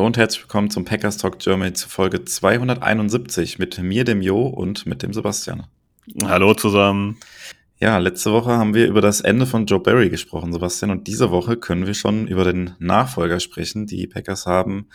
Hallo und herzlich willkommen zum Packers Talk Germany zu Folge 271 mit mir, dem Jo und mit dem Sebastian. Hallo zusammen. Ja, letzte Woche haben wir über das Ende von Joe Barry gesprochen, Sebastian, und diese Woche können wir schon über den Nachfolger sprechen. Die Packers haben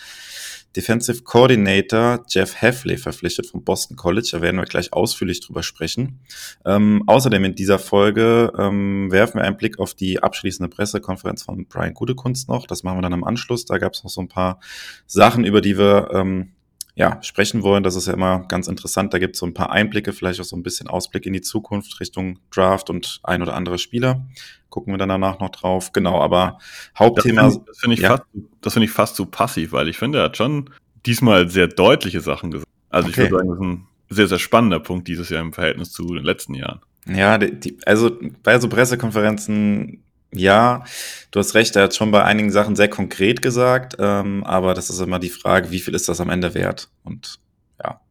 Defensive Coordinator Jeff Heffley verpflichtet vom Boston College. Da werden wir gleich ausführlich drüber sprechen. Ähm, außerdem in dieser Folge ähm, werfen wir einen Blick auf die abschließende Pressekonferenz von Brian Gutekunst noch. Das machen wir dann am Anschluss. Da gab es noch so ein paar Sachen, über die wir ähm, ja, sprechen wollen. Das ist ja immer ganz interessant. Da gibt es so ein paar Einblicke, vielleicht auch so ein bisschen Ausblick in die Zukunft Richtung Draft und ein oder andere Spieler. Gucken wir dann danach noch drauf. Genau, aber Hauptthema. ich, das finde ich, ja. finde ich fast zu passiv, weil ich finde, er hat schon diesmal sehr deutliche Sachen gesagt. Also ich Okay. würde sagen, das ist ein sehr, sehr spannender Punkt dieses Jahr im Verhältnis zu den letzten Jahren. Ja, die, die, also bei so Pressekonferenzen, ja, du hast recht, er hat schon bei einigen Sachen sehr konkret gesagt, ähm, aber das ist immer die Frage, wie viel ist das am Ende wert? Und ja.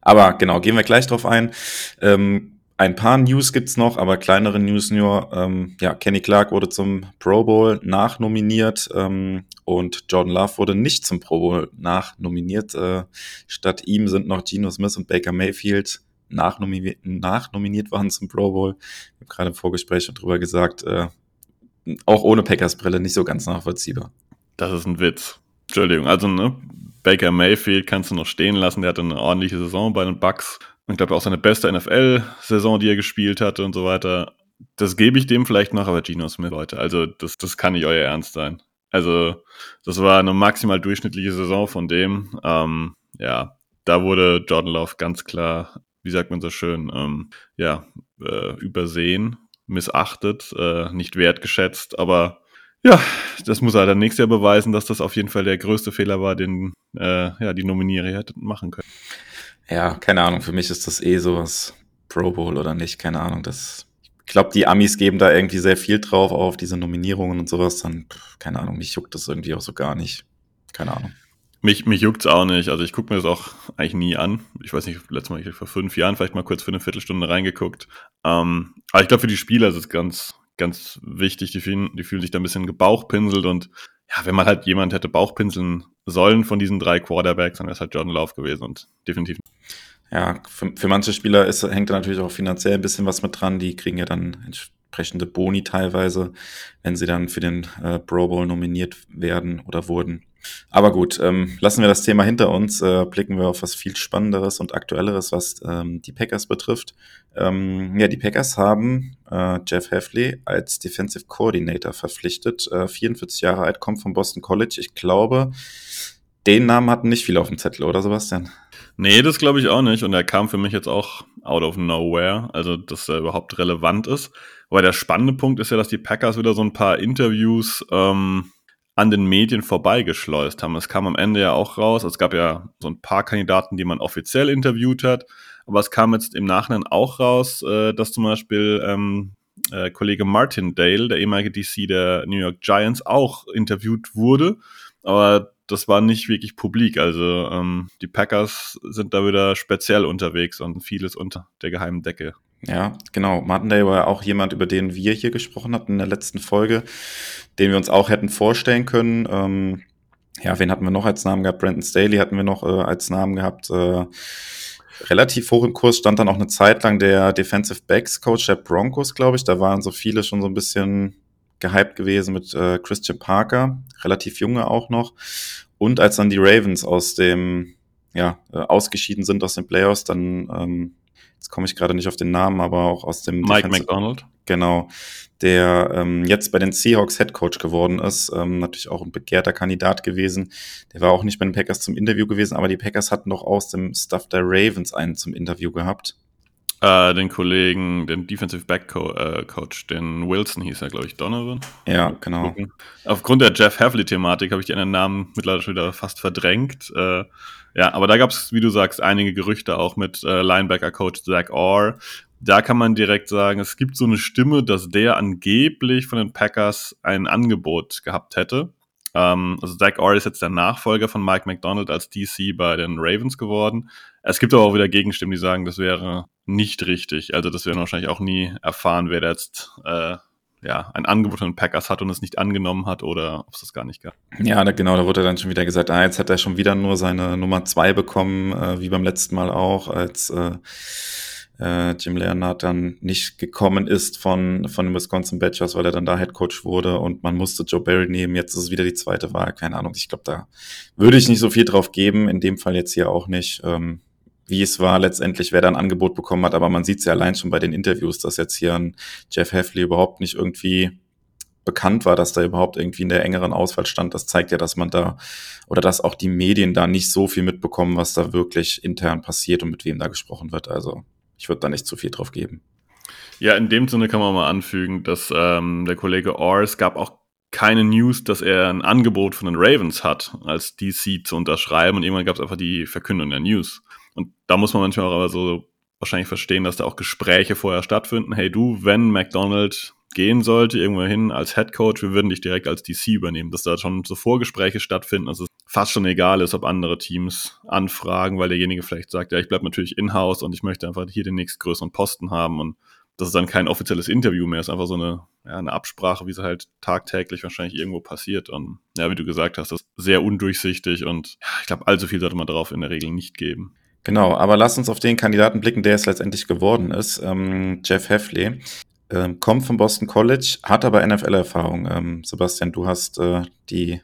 Aber genau, gehen wir gleich drauf ein. Ähm, ein paar News gibt's noch, aber kleinere News nur. Ähm, ja, Kenny Clark wurde zum Pro Bowl nachnominiert ähm, und Jordan Love wurde nicht zum Pro Bowl nachnominiert. Äh, statt ihm sind noch Geno Smith und Baker Mayfield nachnominiert, nachnominiert waren zum Pro Bowl. Ich habe gerade im Vorgespräch schon drüber gesagt, äh, auch ohne Packers Brille nicht so ganz nachvollziehbar. Das ist ein Witz. Entschuldigung, also ne, Baker Mayfield kannst du noch stehen lassen, der hatte eine ordentliche Saison bei den Bucks. Und ich glaube auch seine beste NFL-Saison, die er gespielt hatte und so weiter. Das gebe ich dem vielleicht noch, aber Geno Smith, Leute, also das, das kann nicht euer Ernst sein. Also, das war eine maximal durchschnittliche Saison von dem. Ähm, ja, da wurde Jordan Love ganz klar, wie sagt man so schön, ähm, ja, äh, übersehen, missachtet, äh, nicht wertgeschätzt, aber ja, das muss er dann nächstes Jahr beweisen, dass das auf jeden Fall der größte Fehler war, den äh, ja, die Nominiere hätten machen können. Ja, keine Ahnung, für mich ist das eh sowas Pro Bowl oder nicht, keine Ahnung. Das, ich glaube, die Amis geben da irgendwie sehr viel drauf auf diese Nominierungen und sowas. Dann, keine Ahnung, mich juckt das irgendwie auch so gar nicht. Keine Ahnung. Mich, mich juckt's auch nicht. Also ich gucke mir das auch eigentlich nie an. Ich weiß nicht, letztes Mal ich vor fünf Jahren vielleicht mal kurz für eine Viertelstunde reingeguckt. Ähm, aber ich glaube, für die Spieler ist es ganz, ganz wichtig. Die fühlen, die fühlen sich da ein bisschen gebauchpinselt und ja, wenn man halt jemand hätte Bauchpinseln sollen von diesen drei Quarterbacks, dann wäre es halt Jordan Love gewesen und definitiv. Ja, für, für manche Spieler ist, hängt da natürlich auch finanziell ein bisschen was mit dran. Die kriegen ja dann entsprechende Boni teilweise, wenn sie dann für den äh, Pro Bowl nominiert werden oder wurden. Aber gut, ähm, lassen wir das Thema hinter uns, äh, blicken wir auf was viel Spannenderes und Aktuelleres, was ähm, die Packers betrifft. Ähm, ja, die Packers haben äh, Jeff Heffley als Defensive Coordinator verpflichtet. Äh, 44 Jahre alt, kommt vom Boston College. Ich glaube, den Namen hatten nicht viele auf dem Zettel, oder Sebastian? Nee, das glaube ich auch nicht. Und er kam für mich jetzt auch out of nowhere, also dass er überhaupt relevant ist. Aber der spannende Punkt ist ja, dass die Packers wieder so ein paar Interviews ähm, an den Medien vorbeigeschleust haben. Es kam am Ende ja auch raus. Es gab ja so ein paar Kandidaten, die man offiziell interviewt hat. Aber es kam jetzt im Nachhinein auch raus, äh, dass zum Beispiel ähm, äh, Kollege Martin Dale, der ehemalige DC der New York Giants, auch interviewt wurde. Aber das war nicht wirklich publik. Also ähm, die Packers sind da wieder speziell unterwegs und vieles unter der geheimen Decke. Ja, genau. Martindale war ja auch jemand, über den wir hier gesprochen hatten in der letzten Folge, den wir uns auch hätten vorstellen können. Ähm, ja, wen hatten wir noch als Namen gehabt? Brandon Staley hatten wir noch äh, als Namen gehabt. Äh, relativ hoch im Kurs stand dann auch eine Zeit lang der Defensive Backs Coach der Broncos, glaube ich. Da waren so viele schon so ein bisschen gehypt gewesen mit äh, Christian Parker, relativ junge auch noch. Und als dann die Ravens aus dem, ja, äh, ausgeschieden sind aus den Playoffs, dann, ähm, jetzt komme ich gerade nicht auf den Namen, aber auch aus dem Mike Defensive- McDonald. Genau, der ähm, jetzt bei den Seahawks Head Coach geworden ist, ähm, natürlich auch ein begehrter Kandidat gewesen. Der war auch nicht bei den Packers zum Interview gewesen, aber die Packers hatten doch aus dem Stuff der Ravens einen zum Interview gehabt. Äh, den Kollegen, den Defensive Back Co äh, Coach, den Wilson hieß er, glaube ich, Donovan. Ja, genau. Aufgrund der Jeff Havley-Thematik habe ich anderen Namen mittlerweile schon wieder fast verdrängt. Äh, ja, aber da gab es, wie du sagst, einige Gerüchte auch mit äh, Linebacker-Coach Zach Orr. Da kann man direkt sagen, es gibt so eine Stimme, dass der angeblich von den Packers ein Angebot gehabt hätte. Ähm, also Zach Orr ist jetzt der Nachfolger von Mike McDonald als DC bei den Ravens geworden. Es gibt aber auch wieder Gegenstimmen, die sagen, das wäre nicht richtig. Also das werden wahrscheinlich auch nie erfahren, wer jetzt äh, ja, ein Angebot von Packers hat und es nicht angenommen hat oder ob es das gar nicht gab. Ja, da, genau, da wurde dann schon wieder gesagt, ah, jetzt hat er schon wieder nur seine Nummer zwei bekommen, äh, wie beim letzten Mal auch, als äh, äh, Jim Leonard dann nicht gekommen ist von, von den Wisconsin Badgers, weil er dann da Head Coach wurde und man musste Joe Barry nehmen. Jetzt ist es wieder die zweite Wahl. Keine Ahnung. Ich glaube, da würde ich nicht so viel drauf geben. In dem Fall jetzt hier auch nicht. Ähm, wie es war letztendlich, wer da ein Angebot bekommen hat, aber man sieht es ja allein schon bei den Interviews, dass jetzt hier ein Jeff Heffley überhaupt nicht irgendwie bekannt war, dass da überhaupt irgendwie in der engeren Auswahl stand. Das zeigt ja, dass man da oder dass auch die Medien da nicht so viel mitbekommen, was da wirklich intern passiert und mit wem da gesprochen wird. Also ich würde da nicht zu viel drauf geben. Ja, in dem Sinne kann man mal anfügen, dass ähm, der Kollege Ors gab auch keine News, dass er ein Angebot von den Ravens hat, als DC zu unterschreiben und irgendwann gab es einfach die Verkündung der News. Und da muss man manchmal auch aber so wahrscheinlich verstehen, dass da auch Gespräche vorher stattfinden. Hey du, wenn McDonald gehen sollte, irgendwo hin als Head Coach, wir würden dich direkt als DC übernehmen, dass da schon so Vorgespräche stattfinden, dass es fast schon egal ist, ob andere Teams anfragen, weil derjenige vielleicht sagt, ja, ich bleibe natürlich in-house und ich möchte einfach hier den nächstgrößeren Posten haben und das ist dann kein offizielles Interview mehr, ist einfach so eine, ja, eine Absprache, wie sie halt tagtäglich wahrscheinlich irgendwo passiert. Und ja, wie du gesagt hast, das ist sehr undurchsichtig und ja, ich glaube, allzu viel sollte man darauf in der Regel nicht geben. Genau, aber lass uns auf den Kandidaten blicken, der es letztendlich geworden ist. Ähm, Jeff Heffley ähm, kommt vom Boston College, hat aber NFL-Erfahrung. Ähm, Sebastian, du hast äh, die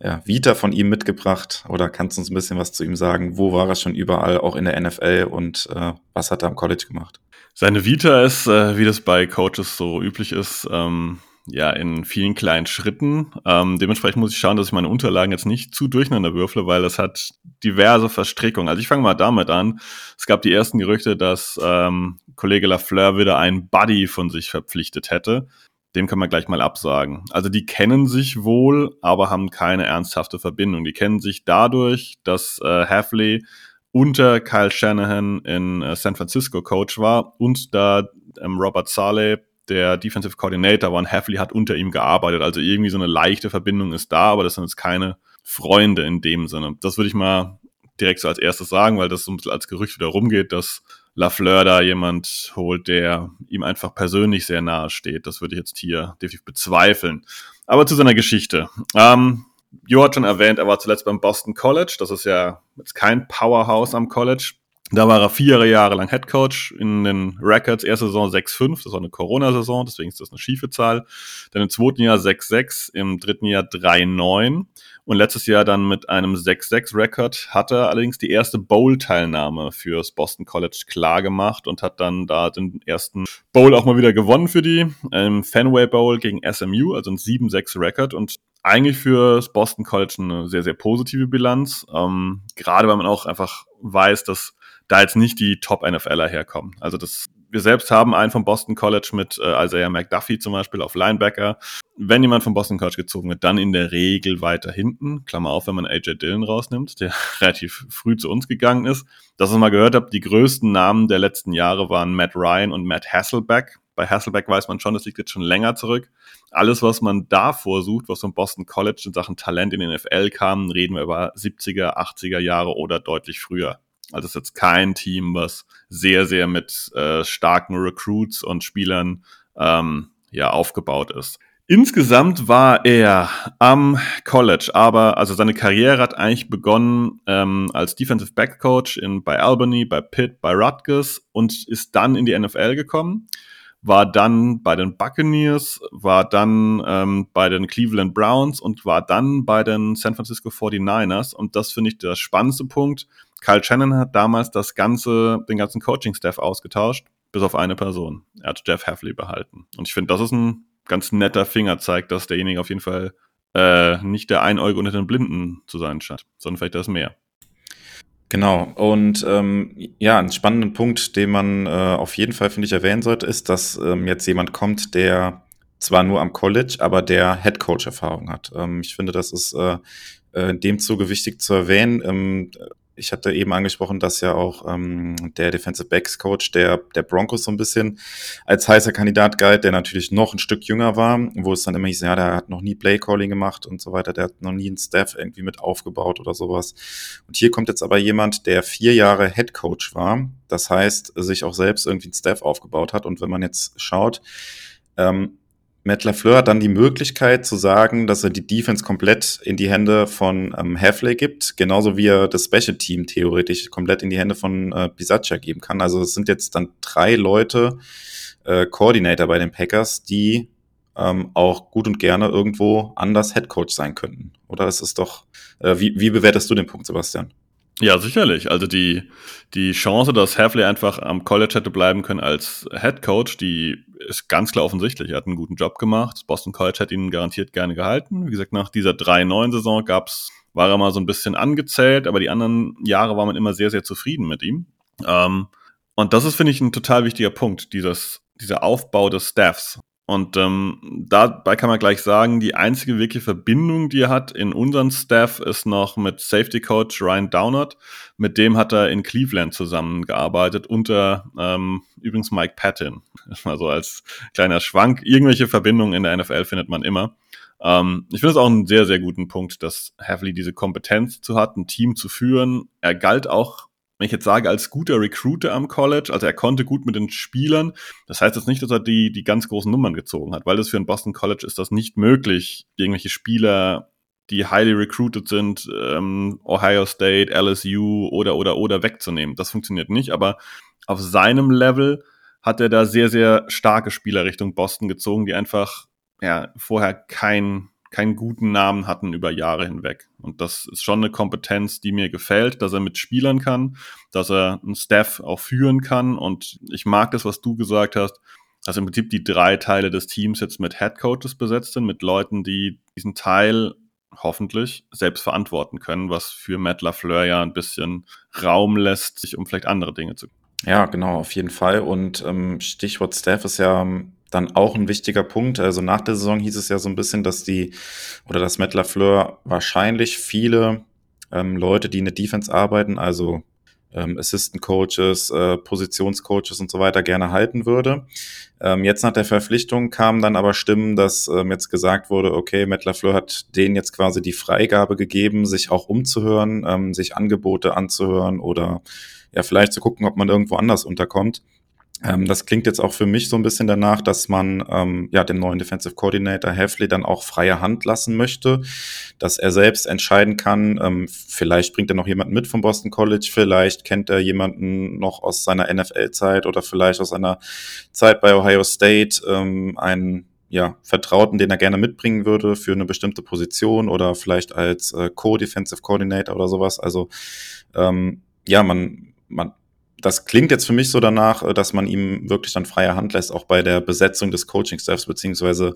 ja, Vita von ihm mitgebracht oder kannst uns ein bisschen was zu ihm sagen? Wo war er schon überall, auch in der NFL und äh, was hat er am College gemacht? Seine Vita ist, äh, wie das bei Coaches so üblich ist, ähm, ja, in vielen kleinen Schritten. Ähm, dementsprechend muss ich schauen, dass ich meine Unterlagen jetzt nicht zu durcheinander würfle, weil das hat diverse Verstrickungen. Also ich fange mal damit an. Es gab die ersten Gerüchte, dass ähm, Kollege Lafleur wieder einen Buddy von sich verpflichtet hätte. Dem kann man gleich mal absagen. Also die kennen sich wohl, aber haben keine ernsthafte Verbindung. Die kennen sich dadurch, dass äh, Hafley unter Kyle Shanahan in äh, San Francisco Coach war und da ähm, Robert Saleh, der Defensive Coordinator und Heffley hat unter ihm gearbeitet. Also irgendwie so eine leichte Verbindung ist da, aber das sind jetzt keine Freunde in dem Sinne. Das würde ich mal direkt so als erstes sagen, weil das so ein bisschen als Gerücht wieder rumgeht, dass Lafleur da jemand holt, der ihm einfach persönlich sehr nahe steht. Das würde ich jetzt hier definitiv bezweifeln. Aber zu seiner Geschichte. Ähm, Jo hat schon erwähnt, er war zuletzt beim Boston College. Das ist ja jetzt kein Powerhouse am College. Da war er vier Jahre lang Head Coach in den Records. Erste Saison 6-5, das war eine Corona-Saison, deswegen ist das eine schiefe Zahl. Dann im zweiten Jahr 6-6, im dritten Jahr 3-9 und letztes Jahr dann mit einem 6-6-Record hat er allerdings die erste Bowl-Teilnahme fürs Boston College klar gemacht und hat dann da den ersten Bowl auch mal wieder gewonnen für die. Im Fenway Bowl gegen SMU, also ein 7-6-Record und eigentlich fürs Boston College eine sehr, sehr positive Bilanz. Ähm, gerade weil man auch einfach weiß, dass da jetzt nicht die Top-NFLer herkommen. Also das, wir selbst haben einen vom Boston College mit äh, Isaiah McDuffie zum Beispiel auf Linebacker. Wenn jemand vom Boston College gezogen wird, dann in der Regel weiter hinten. Klammer auf, wenn man AJ Dillon rausnimmt, der relativ früh zu uns gegangen ist. Dass ihr mal gehört habt, die größten Namen der letzten Jahre waren Matt Ryan und Matt Hasselbeck. Bei Hasselbeck weiß man schon, das liegt jetzt schon länger zurück. Alles, was man da vorsucht, was vom Boston College in Sachen Talent in den NFL kam, reden wir über 70er, 80er Jahre oder deutlich früher. Also es ist jetzt kein Team, was sehr, sehr mit äh, starken Recruits und Spielern ähm, ja, aufgebaut ist. Insgesamt war er am College, aber also seine Karriere hat eigentlich begonnen ähm, als Defensive Back Coach in, bei Albany, bei Pitt, bei Rutgers und ist dann in die NFL gekommen war dann bei den Buccaneers, war dann ähm, bei den Cleveland Browns und war dann bei den San Francisco 49ers. Und das finde ich der spannendste Punkt. Kyle Shannon hat damals das ganze, den ganzen Coaching-Staff ausgetauscht, bis auf eine Person. Er hat Jeff Heffley behalten. Und ich finde, das ist ein ganz netter Fingerzeig, dass derjenige auf jeden Fall äh, nicht der Einäuge unter den Blinden zu sein scheint, sondern vielleicht das mehr. Genau. Und ähm, ja, ein spannender Punkt, den man äh, auf jeden Fall, finde ich, erwähnen sollte, ist, dass ähm, jetzt jemand kommt, der zwar nur am College, aber der Head Coach Erfahrung hat. Ähm, ich finde, das ist äh, äh in dem Zuge wichtig zu erwähnen. Ähm, ich hatte eben angesprochen, dass ja auch ähm, der Defensive Backs Coach der, der Broncos so ein bisschen als heißer Kandidat galt, der natürlich noch ein Stück jünger war, wo es dann immer hieß, ja, der hat noch nie Play Calling gemacht und so weiter, der hat noch nie einen Staff irgendwie mit aufgebaut oder sowas. Und hier kommt jetzt aber jemand, der vier Jahre Head Coach war, das heißt, sich auch selbst irgendwie ein Staff aufgebaut hat. Und wenn man jetzt schaut, ähm, Matt LaFleur hat dann die Möglichkeit zu sagen, dass er die Defense komplett in die Hände von ähm, Hafley gibt, genauso wie er das Special Team theoretisch komplett in die Hände von äh, Bisaccia geben kann. Also es sind jetzt dann drei Leute, äh, Coordinator bei den Packers, die ähm, auch gut und gerne irgendwo anders Head Coach sein könnten. Oder es ist doch, äh, wie, wie bewertest du den Punkt, Sebastian? Ja, sicherlich. Also die, die Chance, dass Hafley einfach am College hätte bleiben können als Head Coach, die ist ganz klar offensichtlich. Er hat einen guten Job gemacht. Boston College hat ihn garantiert gerne gehalten. Wie gesagt, nach dieser 3-9-Saison gab's, war er mal so ein bisschen angezählt, aber die anderen Jahre war man immer sehr, sehr zufrieden mit ihm. Ähm, und das ist, finde ich, ein total wichtiger Punkt, dieses, dieser Aufbau des Staffs. Und ähm, dabei kann man gleich sagen, die einzige wirkliche Verbindung, die er hat in unseren Staff, ist noch mit Safety Coach Ryan Downard. Mit dem hat er in Cleveland zusammengearbeitet, unter ähm, übrigens Mike Patton. Also als kleiner Schwank. Irgendwelche Verbindungen in der NFL findet man immer. Ähm, ich finde es auch einen sehr, sehr guten Punkt, dass Havley diese Kompetenz zu hat, ein Team zu führen. Er galt auch wenn ich jetzt sage, als guter Recruiter am College, also er konnte gut mit den Spielern, das heißt jetzt nicht, dass er die, die ganz großen Nummern gezogen hat, weil das für ein Boston College ist das nicht möglich, irgendwelche Spieler, die highly recruited sind, ähm, Ohio State, LSU oder, oder, oder wegzunehmen. Das funktioniert nicht, aber auf seinem Level hat er da sehr, sehr starke Spieler Richtung Boston gezogen, die einfach, ja, vorher kein, keinen guten Namen hatten über Jahre hinweg. Und das ist schon eine Kompetenz, die mir gefällt, dass er mit Spielern kann, dass er einen Staff auch führen kann. Und ich mag das, was du gesagt hast, dass im Prinzip die drei Teile des Teams jetzt mit Head Coaches besetzt sind, mit Leuten, die diesen Teil hoffentlich selbst verantworten können, was für Matt LaFleur ja ein bisschen Raum lässt, sich um vielleicht andere Dinge zu. Ja, genau, auf jeden Fall. Und ähm, Stichwort Staff ist ja dann auch ein wichtiger Punkt. Also nach der Saison hieß es ja so ein bisschen, dass die oder dass Matt LaFleur wahrscheinlich viele ähm, Leute, die in der Defense arbeiten, also ähm, Assistant Coaches, äh, Positionscoaches und so weiter gerne halten würde. Ähm, jetzt nach der Verpflichtung kamen dann aber Stimmen, dass ähm, jetzt gesagt wurde, okay, Matt LaFleur hat denen jetzt quasi die Freigabe gegeben, sich auch umzuhören, ähm, sich Angebote anzuhören oder ja vielleicht zu gucken, ob man irgendwo anders unterkommt. Ähm, das klingt jetzt auch für mich so ein bisschen danach, dass man ähm, ja dem neuen Defensive Coordinator Heffley dann auch freie Hand lassen möchte, dass er selbst entscheiden kann. Ähm, vielleicht bringt er noch jemanden mit vom Boston College, vielleicht kennt er jemanden noch aus seiner NFL-Zeit oder vielleicht aus seiner Zeit bei Ohio State, ähm, einen ja, Vertrauten, den er gerne mitbringen würde für eine bestimmte Position oder vielleicht als äh, Co-Defensive Coordinator oder sowas. Also ähm, ja, man, man das klingt jetzt für mich so danach, äh, dass man ihm wirklich dann freie Hand lässt, auch bei der Besetzung des Coaching-Staffs, beziehungsweise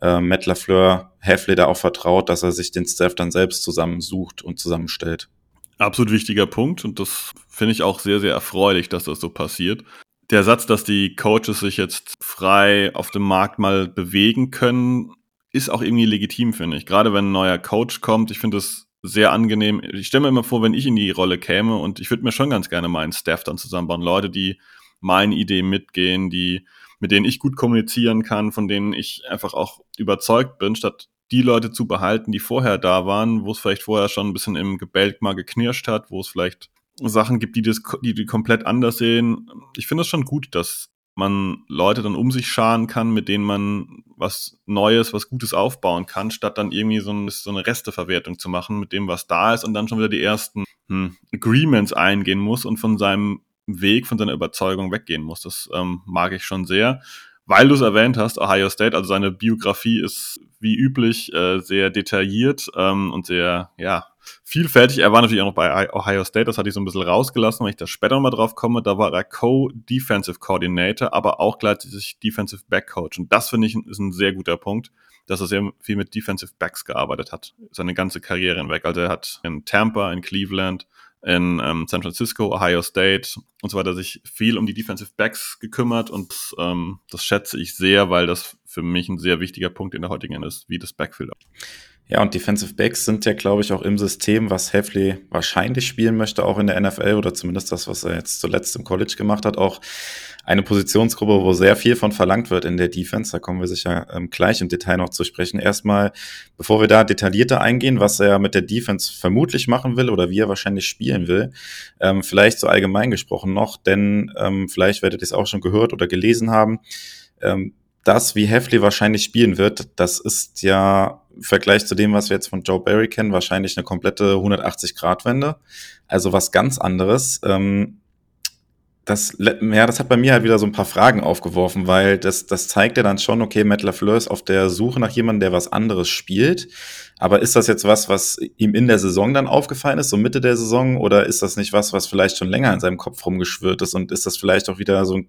äh, Matt LaFleur Heffley da auch vertraut, dass er sich den Staff dann selbst zusammensucht und zusammenstellt. Absolut wichtiger Punkt und das finde ich auch sehr, sehr erfreulich, dass das so passiert. Der Satz, dass die Coaches sich jetzt frei auf dem Markt mal bewegen können, ist auch irgendwie legitim, finde ich. Gerade wenn ein neuer Coach kommt, ich finde es sehr angenehm. Ich stelle mir immer vor, wenn ich in die Rolle käme und ich würde mir schon ganz gerne meinen Staff dann zusammenbauen. Leute, die meine Ideen mitgehen, die, mit denen ich gut kommunizieren kann, von denen ich einfach auch überzeugt bin, statt die Leute zu behalten, die vorher da waren, wo es vielleicht vorher schon ein bisschen im Gebälk mal geknirscht hat, wo es vielleicht Sachen gibt, die das, die, die komplett anders sehen. Ich finde es schon gut, dass man Leute dann um sich scharen kann, mit denen man was Neues, was Gutes aufbauen kann, statt dann irgendwie so, ein, so eine Resteverwertung zu machen mit dem, was da ist und dann schon wieder die ersten hm, Agreements eingehen muss und von seinem Weg, von seiner Überzeugung weggehen muss. Das ähm, mag ich schon sehr. Weil du es erwähnt hast, Ohio State, also seine Biografie ist wie üblich äh, sehr detailliert ähm, und sehr, ja, vielfältig. Er war natürlich auch noch bei Ohio State, das hatte ich so ein bisschen rausgelassen, weil ich da später nochmal drauf komme. Da war er Co-Defensive Coordinator, aber auch gleichzeitig Defensive Back Coach. Und das finde ich ist ein sehr guter Punkt, dass er sehr viel mit Defensive Backs gearbeitet hat, seine ganze Karriere hinweg. Also er hat in Tampa, in Cleveland, in ähm, San Francisco, Ohio State und so weiter sich viel um die Defensive Backs gekümmert und ähm, das schätze ich sehr, weil das für mich ein sehr wichtiger Punkt in der heutigen ist, wie das Backfield. Ja, und Defensive Backs sind ja, glaube ich, auch im System, was Heffley wahrscheinlich spielen möchte, auch in der NFL oder zumindest das, was er jetzt zuletzt im College gemacht hat, auch eine Positionsgruppe, wo sehr viel von verlangt wird in der Defense. Da kommen wir sicher ähm, gleich im Detail noch zu sprechen. Erstmal, bevor wir da detaillierter eingehen, was er mit der Defense vermutlich machen will oder wie er wahrscheinlich spielen will, ähm, vielleicht so allgemein gesprochen noch, denn ähm, vielleicht werdet ihr es auch schon gehört oder gelesen haben. Ähm, das, wie Heffley wahrscheinlich spielen wird, das ist ja im Vergleich zu dem, was wir jetzt von Joe Barry kennen, wahrscheinlich eine komplette 180-Grad-Wende. Also was ganz anderes. Ähm, das, ja, das hat bei mir halt wieder so ein paar Fragen aufgeworfen, weil das, das zeigt ja dann schon, okay, Matt LaFleur ist auf der Suche nach jemandem, der was anderes spielt. Aber ist das jetzt was, was ihm in der Saison dann aufgefallen ist, so Mitte der Saison, oder ist das nicht was, was vielleicht schon länger in seinem Kopf rumgeschwirrt ist? Und ist das vielleicht auch wieder so ein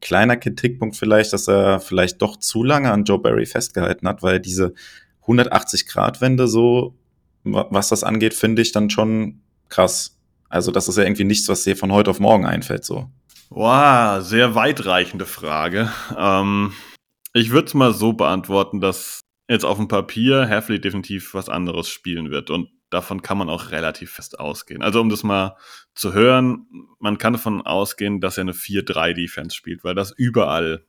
kleiner Kritikpunkt vielleicht, dass er vielleicht doch zu lange an Joe Barry festgehalten hat, weil diese 180-Grad-Wende so, was das angeht, finde ich dann schon krass. Also das ist ja irgendwie nichts, was dir von heute auf morgen einfällt, so. Wow, sehr weitreichende Frage. Ähm, ich würde es mal so beantworten, dass jetzt auf dem Papier Heffley definitiv was anderes spielen wird und davon kann man auch relativ fest ausgehen. Also um das mal zu hören, man kann davon ausgehen, dass er eine 4-3-Defense spielt, weil das überall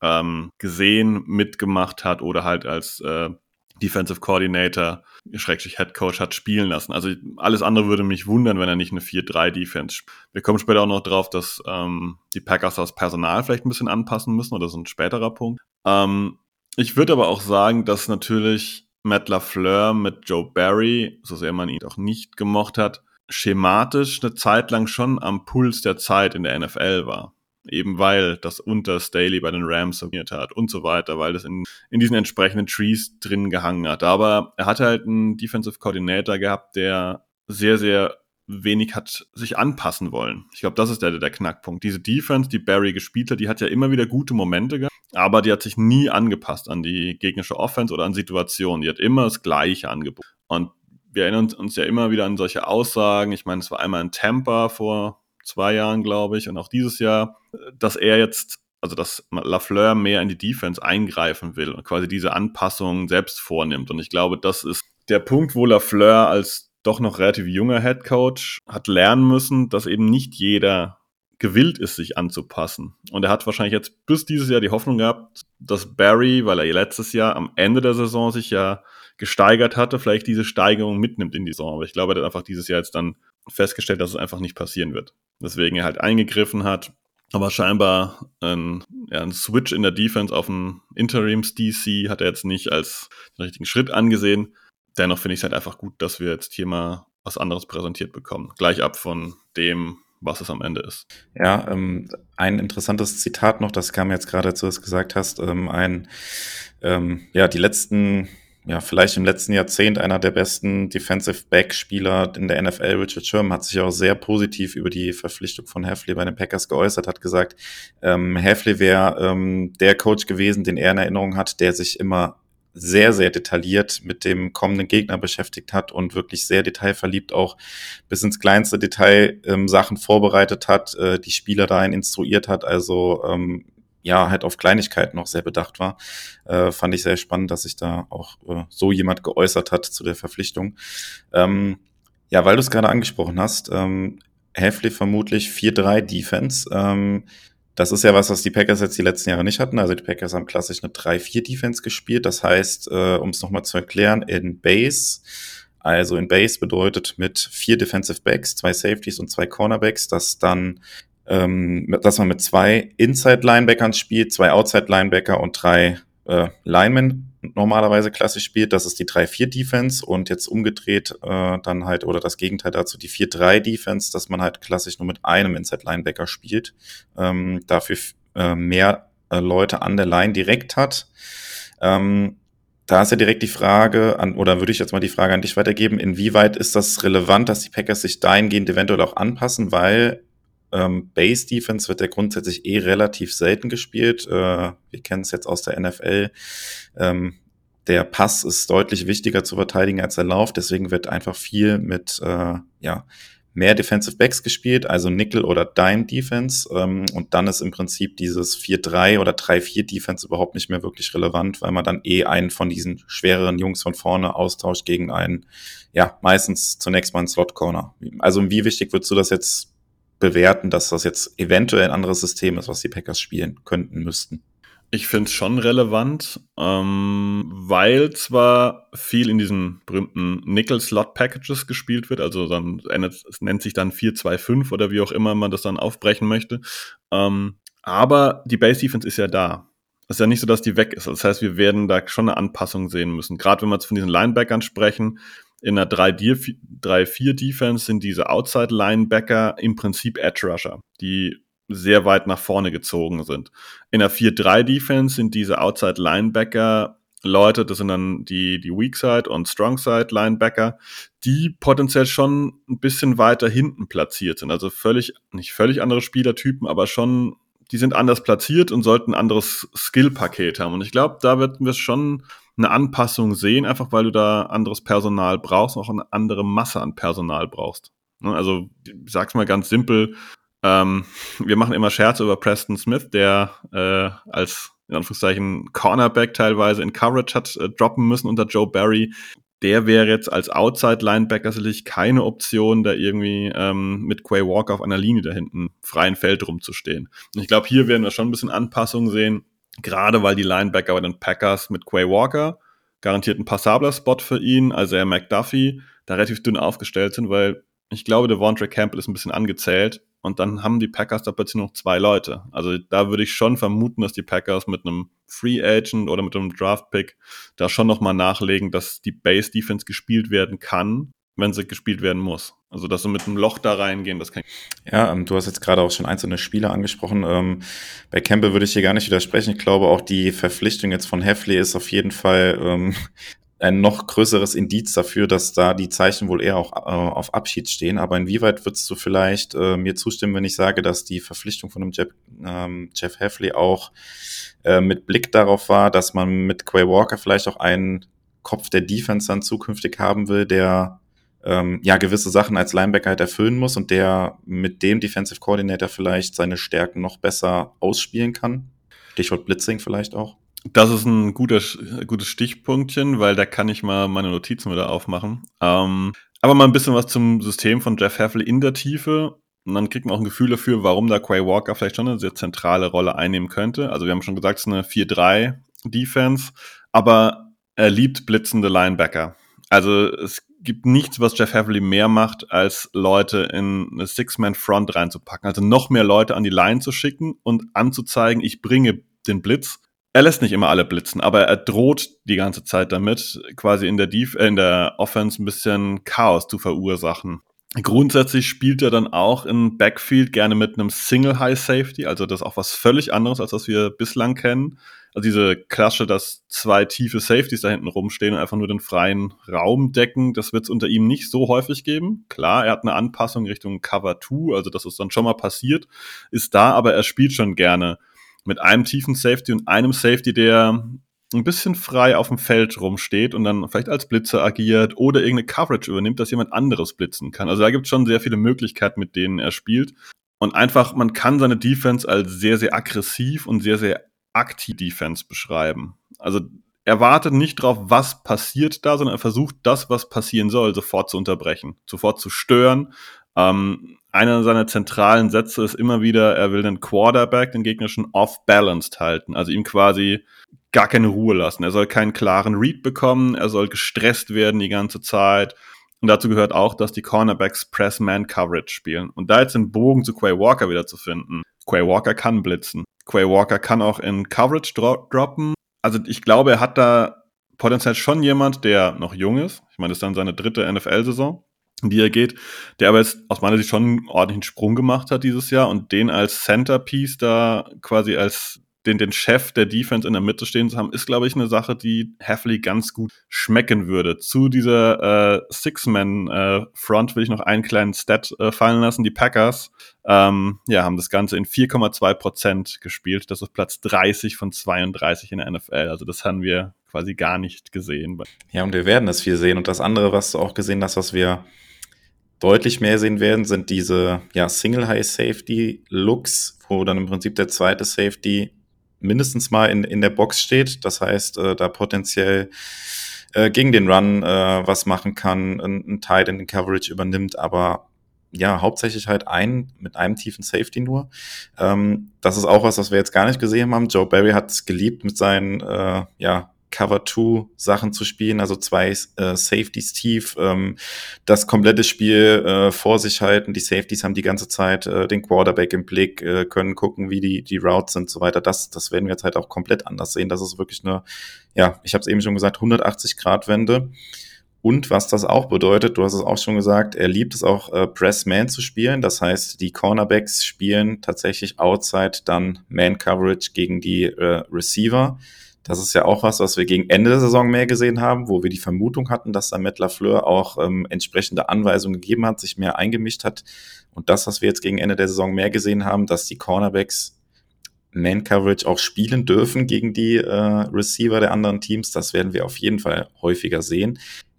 ähm, gesehen, mitgemacht hat oder halt als äh, Defensive Coordinator, Schrägstrich Head Coach hat spielen lassen. Also alles andere würde mich wundern, wenn er nicht eine 4-3-Defense spielt. Wir kommen später auch noch drauf, dass ähm, die Packers das Personal vielleicht ein bisschen anpassen müssen, oder das ist ein späterer Punkt. Ähm, ich würde aber auch sagen, dass natürlich Matt LaFleur mit Joe Barry, so sehr man ihn auch nicht gemocht hat, schematisch eine Zeit lang schon am Puls der Zeit in der NFL war eben weil das unter Staley bei den Rams soniert hat und so weiter, weil das in, in diesen entsprechenden Trees drin gehangen hat. Aber er hatte halt einen Defensive Coordinator gehabt, der sehr, sehr wenig hat sich anpassen wollen. Ich glaube, das ist der, der Knackpunkt. Diese Defense, die Barry gespielt hat, die hat ja immer wieder gute Momente gehabt, aber die hat sich nie angepasst an die gegnerische Offense oder an Situationen. Die hat immer das Gleiche angeboten. Und wir erinnern uns ja immer wieder an solche Aussagen. Ich meine, es war einmal in Tampa vor zwei Jahren, glaube ich, und auch dieses Jahr, dass er jetzt, also dass Lafleur mehr in die Defense eingreifen will und quasi diese Anpassungen selbst vornimmt. Und ich glaube, das ist der Punkt, wo Lafleur als doch noch relativ junger Head Coach hat lernen müssen, dass eben nicht jeder gewillt ist, sich anzupassen. Und er hat wahrscheinlich jetzt bis dieses Jahr die Hoffnung gehabt, dass Barry, weil er letztes Jahr am Ende der Saison sich ja gesteigert hatte, vielleicht diese Steigerung mitnimmt in die Saison. Aber ich glaube, er hat einfach dieses Jahr jetzt dann festgestellt, dass es einfach nicht passieren wird. Deswegen er halt eingegriffen hat. Aber scheinbar ein, ja, ein Switch in der Defense auf einen Interims-DC hat er jetzt nicht als den richtigen Schritt angesehen. Dennoch finde ich es halt einfach gut, dass wir jetzt hier mal was anderes präsentiert bekommen. Gleich ab von dem, was es am Ende ist. Ja, ähm, ein interessantes Zitat noch, das kam jetzt gerade, als du es gesagt hast. Ähm, ein, ähm, ja, die letzten ja, vielleicht im letzten Jahrzehnt einer der besten Defensive Back-Spieler in der NFL. Richard Sherman hat sich auch sehr positiv über die Verpflichtung von Heffley bei den Packers geäußert, hat gesagt, ähm, Heffley wäre ähm, der Coach gewesen, den er in Erinnerung hat, der sich immer sehr, sehr detailliert mit dem kommenden Gegner beschäftigt hat und wirklich sehr detailverliebt auch bis ins kleinste Detail ähm, Sachen vorbereitet hat, äh, die Spieler dahin instruiert hat. Also ähm, ja, halt auf Kleinigkeiten noch sehr bedacht war. Äh, fand ich sehr spannend, dass sich da auch äh, so jemand geäußert hat zu der Verpflichtung. Ähm, ja, weil du es gerade angesprochen hast, ähm, Heffley vermutlich 4-3 Defense. Ähm, das ist ja was, was die Packers jetzt die letzten Jahre nicht hatten. Also die Packers haben klassisch eine 3-4 Defense gespielt. Das heißt, äh, um es nochmal zu erklären, in Base, also in Base bedeutet mit vier Defensive Backs, zwei Safeties und zwei Cornerbacks, dass dann ähm, dass man mit zwei Inside-Linebackern spielt, zwei Outside-Linebacker und drei äh, Linemen normalerweise klassisch spielt. Das ist die 3-4-Defense und jetzt umgedreht äh, dann halt, oder das Gegenteil dazu, die 4-3-Defense, dass man halt klassisch nur mit einem Inside-Linebacker spielt, ähm, dafür äh, mehr äh, Leute an der Line direkt hat. Ähm, da ist ja direkt die Frage an, oder würde ich jetzt mal die Frage an dich weitergeben, inwieweit ist das relevant, dass die Packers sich dahingehend eventuell auch anpassen, weil ähm, Base Defense wird ja grundsätzlich eh relativ selten gespielt. Äh, wir kennen es jetzt aus der NFL. Ähm, der Pass ist deutlich wichtiger zu verteidigen als der Lauf, deswegen wird einfach viel mit äh, ja, mehr Defensive Backs gespielt, also Nickel oder Dime Defense. Ähm, und dann ist im Prinzip dieses 4-3 oder 3-4 Defense überhaupt nicht mehr wirklich relevant, weil man dann eh einen von diesen schwereren Jungs von vorne austauscht gegen einen, ja, meistens zunächst mal einen Slot Corner. Also wie wichtig würdest du das jetzt bewerten, dass das jetzt eventuell ein anderes System ist, was die Packers spielen könnten, müssten? Ich finde es schon relevant, ähm, weil zwar viel in diesen berühmten Nickel-Slot-Packages gespielt wird, also dann es nennt sich dann 4-2-5 oder wie auch immer man das dann aufbrechen möchte. Ähm, aber die Base-Defense ist ja da. Es ist ja nicht so, dass die weg ist. Das heißt, wir werden da schon eine Anpassung sehen müssen. Gerade wenn wir jetzt von diesen Linebackern sprechen, in einer 3-4-Defense sind diese Outside-Linebacker im Prinzip Edge-Rusher, die sehr weit nach vorne gezogen sind. In der 4-3-Defense sind diese Outside-Linebacker Leute, das sind dann die, die Weak-Side und Strong-Side-Linebacker, die potenziell schon ein bisschen weiter hinten platziert sind. Also völlig, nicht völlig andere Spielertypen, aber schon, die sind anders platziert und sollten ein anderes Skill-Paket haben. Und ich glaube, da werden wir schon eine Anpassung sehen, einfach weil du da anderes Personal brauchst, auch eine andere Masse an Personal brauchst. Ne, also, ich sag's mal ganz simpel, ähm, wir machen immer Scherze über Preston Smith, der äh, als in Anführungszeichen Cornerback teilweise in Coverage hat äh, droppen müssen unter Joe Barry. Der wäre jetzt als Outside-Linebacker sicherlich keine Option, da irgendwie ähm, mit Quay Walker auf einer Linie da hinten freien Feld rumzustehen. Und ich glaube, hier werden wir schon ein bisschen Anpassungen sehen, gerade weil die Linebacker bei den Packers mit Quay Walker garantiert ein passabler Spot für ihn, also er McDuffie, da relativ dünn aufgestellt sind, weil ich glaube, Devontre Campbell ist ein bisschen angezählt und dann haben die Packers da plötzlich noch zwei Leute. Also da würde ich schon vermuten, dass die Packers mit einem Free Agent oder mit einem Draft Pick da schon nochmal nachlegen, dass die Base Defense gespielt werden kann, wenn sie gespielt werden muss. Also dass sie mit einem Loch da reingehen, das kann ich. Ja, ähm, du hast jetzt gerade auch schon einzelne Spieler angesprochen. Ähm, bei Campbell würde ich hier gar nicht widersprechen. Ich glaube, auch die Verpflichtung jetzt von Heffley ist auf jeden Fall ähm, ein noch größeres Indiz dafür, dass da die Zeichen wohl eher auch äh, auf Abschied stehen. Aber inwieweit würdest du vielleicht äh, mir zustimmen, wenn ich sage, dass die Verpflichtung von dem Jeff, ähm, Jeff Heffley auch äh, mit Blick darauf war, dass man mit Quay Walker vielleicht auch einen Kopf der Defense dann zukünftig haben will, der ähm, ja gewisse Sachen als Linebacker halt erfüllen muss und der mit dem Defensive Coordinator vielleicht seine Stärken noch besser ausspielen kann? Stichwort Blitzing vielleicht auch. Das ist ein guter, gutes Stichpunktchen, weil da kann ich mal meine Notizen wieder aufmachen. Ähm, aber mal ein bisschen was zum System von Jeff Heffel in der Tiefe. Und dann kriegt man auch ein Gefühl dafür, warum da Quay Walker vielleicht schon eine sehr zentrale Rolle einnehmen könnte. Also wir haben schon gesagt, es ist eine 4-3-Defense, aber er liebt blitzende Linebacker. Also es gibt nichts, was Jeff Havley mehr macht, als Leute in eine Six-Man-Front reinzupacken. Also noch mehr Leute an die Line zu schicken und anzuzeigen, ich bringe den Blitz er lässt nicht immer alle blitzen, aber er droht die ganze Zeit damit, quasi in der, Def äh, in der Offense ein bisschen Chaos zu verursachen. Grundsätzlich spielt er dann auch im Backfield gerne mit einem Single High Safety, also das ist auch was völlig anderes, als was wir bislang kennen. Also diese Klasse, dass zwei tiefe Safeties da hinten rumstehen und einfach nur den freien Raum decken, das wird es unter ihm nicht so häufig geben. Klar, er hat eine Anpassung Richtung Cover 2, also das ist dann schon mal passiert, ist da, aber er spielt schon gerne mit einem tiefen Safety und einem Safety, der ein bisschen frei auf dem Feld rumsteht und dann vielleicht als Blitzer agiert oder irgendeine Coverage übernimmt, dass jemand anderes blitzen kann. Also da gibt es schon sehr viele Möglichkeiten, mit denen er spielt. Und einfach, man kann seine Defense als sehr, sehr aggressiv und sehr, sehr aktiv Defense beschreiben. Also er wartet nicht drauf, was passiert da, sondern er versucht, das, was passieren soll, sofort zu unterbrechen, sofort zu stören, ähm, einer seiner zentralen Sätze ist immer wieder, er will den Quarterback, den gegnerischen, off-balanced halten. Also ihm quasi gar keine Ruhe lassen. Er soll keinen klaren Read bekommen, er soll gestresst werden die ganze Zeit. Und dazu gehört auch, dass die Cornerbacks Press-Man-Coverage spielen. Und da jetzt den Bogen zu Quay Walker wieder zu finden. Quay Walker kann blitzen. Quay Walker kann auch in Coverage dro droppen. Also ich glaube, er hat da potenziell schon jemand, der noch jung ist. Ich meine, das ist dann seine dritte NFL-Saison die er geht, der aber jetzt aus meiner Sicht schon einen ordentlichen Sprung gemacht hat dieses Jahr und den als Centerpiece da quasi als den, den Chef der Defense in der Mitte stehen zu haben, ist, glaube ich, eine Sache, die Heffley ganz gut schmecken würde. Zu dieser äh, Six-Man-Front äh, will ich noch einen kleinen Stat äh, fallen lassen. Die Packers ähm, ja, haben das Ganze in 4,2 Prozent gespielt. Das ist Platz 30 von 32 in der NFL. Also das haben wir quasi gar nicht gesehen. Ja, und wir werden es viel sehen. Und das andere, was du auch gesehen hast, was wir deutlich mehr sehen werden, sind diese ja, Single-High-Safety-Looks, wo dann im Prinzip der zweite Safety mindestens mal in, in der Box steht. Das heißt, äh, da potenziell äh, gegen den Run äh, was machen kann, ein, ein Tight in den Coverage übernimmt, aber ja, hauptsächlich halt ein mit einem tiefen Safety nur. Ähm, das ist auch was, was wir jetzt gar nicht gesehen haben. Joe Barry hat es geliebt, mit seinen äh, ja, Cover-2-Sachen zu spielen, also zwei äh, Safeties tief, ähm, das komplette Spiel äh, vor sich halten. Die Safeties haben die ganze Zeit äh, den Quarterback im Blick, äh, können gucken, wie die, die Routes sind und so weiter. Das, das werden wir jetzt halt auch komplett anders sehen. Das ist wirklich eine, ja, ich habe es eben schon gesagt, 180-Grad-Wende. Und was das auch bedeutet, du hast es auch schon gesagt, er liebt es auch, äh, Press-Man zu spielen. Das heißt, die Cornerbacks spielen tatsächlich outside dann Man-Coverage gegen die äh, Receiver. Das ist ja auch was, was wir gegen Ende der Saison mehr gesehen haben, wo wir die Vermutung hatten, dass da Matt LaFleur auch ähm, entsprechende Anweisungen gegeben hat, sich mehr eingemischt hat. Und das, was wir jetzt gegen Ende der Saison mehr gesehen haben, dass die Cornerbacks Man-Coverage auch spielen dürfen gegen die äh, Receiver der anderen Teams, das werden wir auf jeden Fall häufiger sehen.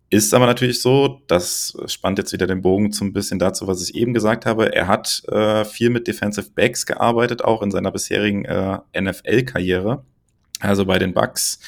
Ist aber natürlich so, das spannt jetzt wieder den Bogen zum bisschen dazu, was ich eben gesagt habe. Er hat äh, viel mit Defensive Backs gearbeitet, auch in seiner bisherigen äh, NFL-Karriere also bei den Bucks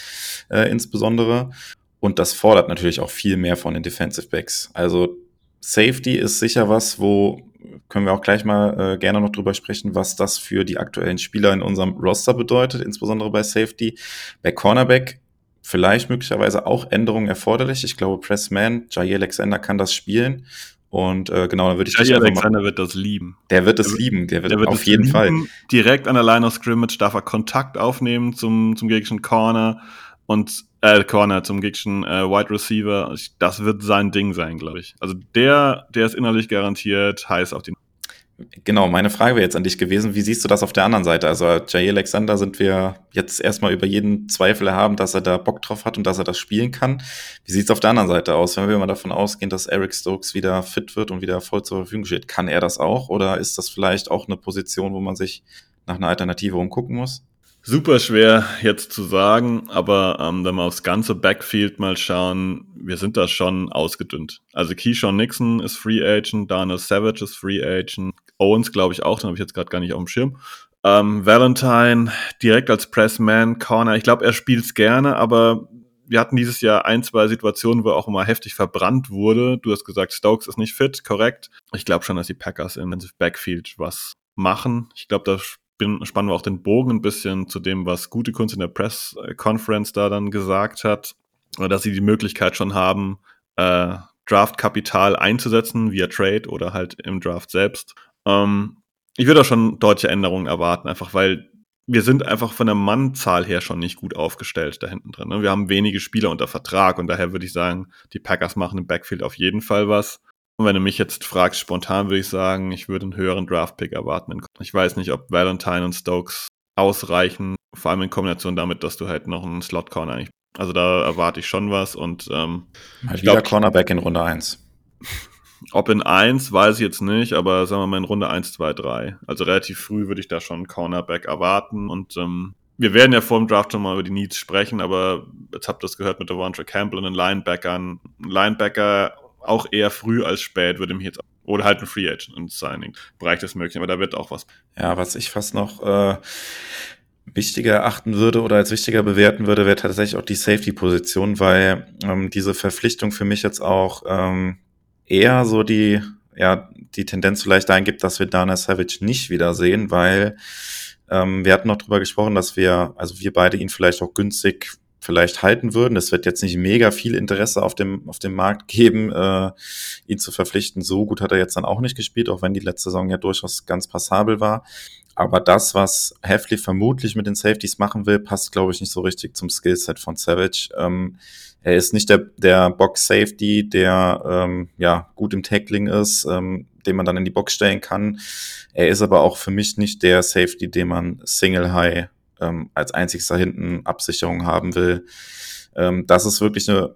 äh, insbesondere. Und das fordert natürlich auch viel mehr von den Defensive Backs. Also Safety ist sicher was, wo können wir auch gleich mal äh, gerne noch drüber sprechen, was das für die aktuellen Spieler in unserem Roster bedeutet, insbesondere bei Safety. Bei Cornerback vielleicht möglicherweise auch Änderungen erforderlich. Ich glaube, Pressman, Jair Alexander kann das spielen. Und äh, genau, dann würde ich Jair Alexander mal, wird das lieben. Der wird es lieben, der wird, der wird auf jeden lieben. Fall. Direkt an der Line of Scrimmage darf er Kontakt aufnehmen zum, zum gegnerischen Corner und äh, Corner zum gegnerischen äh, Wide Receiver. Das wird sein Ding sein, glaube ich. Also der, der ist innerlich garantiert heiß auf die Genau, meine Frage wäre jetzt an dich gewesen, wie siehst du das auf der anderen Seite? Also Jair Alexander sind wir jetzt erstmal über jeden Zweifel erhaben, dass er da Bock drauf hat und dass er das spielen kann. Wie sieht es auf der anderen Seite aus? Wenn wir mal davon ausgehen, dass Eric Stokes wieder fit wird und wieder voll zur Verfügung steht, kann er das auch? Oder ist das vielleicht auch eine Position, wo man sich nach einer Alternative umgucken muss? Super schwer jetzt zu sagen, aber ähm, wenn wir aufs ganze Backfield mal schauen, wir sind da schon ausgedünnt. Also Keyshawn Nixon ist Free Agent, Daniel Savage ist Free Agent, Owens glaube ich auch, den habe ich jetzt gerade gar nicht auf dem Schirm. Ähm, Valentine direkt als Pressman, Corner, ich glaube, er spielt's gerne, aber wir hatten dieses Jahr ein, zwei Situationen, wo er auch immer heftig verbrannt wurde. Du hast gesagt, Stokes ist nicht fit, korrekt. Ich glaube schon, dass die Packers im Backfield was machen. Ich glaube, da spannen wir auch den Bogen ein bisschen zu dem, was gute Kunst in der Press Conference da dann gesagt hat, dass sie die Möglichkeit schon haben, äh, Draftkapital einzusetzen via Trade oder halt im Draft selbst. Ähm, ich würde auch schon deutliche Änderungen erwarten, einfach weil wir sind einfach von der Mannzahl her schon nicht gut aufgestellt da hinten drin. Ne? Wir haben wenige Spieler unter Vertrag und daher würde ich sagen, die Packers machen im Backfield auf jeden Fall was. Und wenn du mich jetzt fragst, spontan würde ich sagen, ich würde einen höheren Draft-Pick erwarten. Ich weiß nicht, ob Valentine und Stokes ausreichen, vor allem in Kombination damit, dass du halt noch einen Slot-Corner eigentlich. Also da erwarte ich schon was und ähm, Mal ich wieder Cornerback in Runde 1. Ob in 1, weiß ich jetzt nicht, aber sagen wir mal in Runde 1, 2, 3. Also relativ früh würde ich da schon einen Cornerback erwarten und ähm, wir werden ja vor dem Draft schon mal über die Needs sprechen, aber jetzt habt ihr das gehört mit Devontra Campbell und den Linebackern. Linebacker auch eher früh als spät, würde mich jetzt oder halt ein Free Agent und Signing. Bereich des Möglichen, aber da wird auch was. Ja, was ich fast noch äh, wichtiger erachten würde oder als wichtiger bewerten würde, wäre tatsächlich auch die Safety-Position, weil ähm, diese Verpflichtung für mich jetzt auch ähm, eher so die, ja, die Tendenz vielleicht dahin dass wir Dana Savage nicht wiedersehen, weil ähm, wir hatten noch drüber gesprochen, dass wir, also wir beide ihn vielleicht auch günstig vielleicht halten würden. Es wird jetzt nicht mega viel Interesse auf dem, auf dem Markt geben, äh, ihn zu verpflichten. So gut hat er jetzt dann auch nicht gespielt, auch wenn die letzte Saison ja durchaus ganz passabel war. Aber das, was Heffley vermutlich mit den Safeties machen will, passt, glaube ich, nicht so richtig zum Skillset von Savage. Ähm, er ist nicht der, der Box-Safety, der ähm, ja gut im Tackling ist, ähm, den man dann in die Box stellen kann. Er ist aber auch für mich nicht der Safety, den man Single High ähm, als einzigster hinten Absicherung haben will. Ähm, das ist wirklich eine,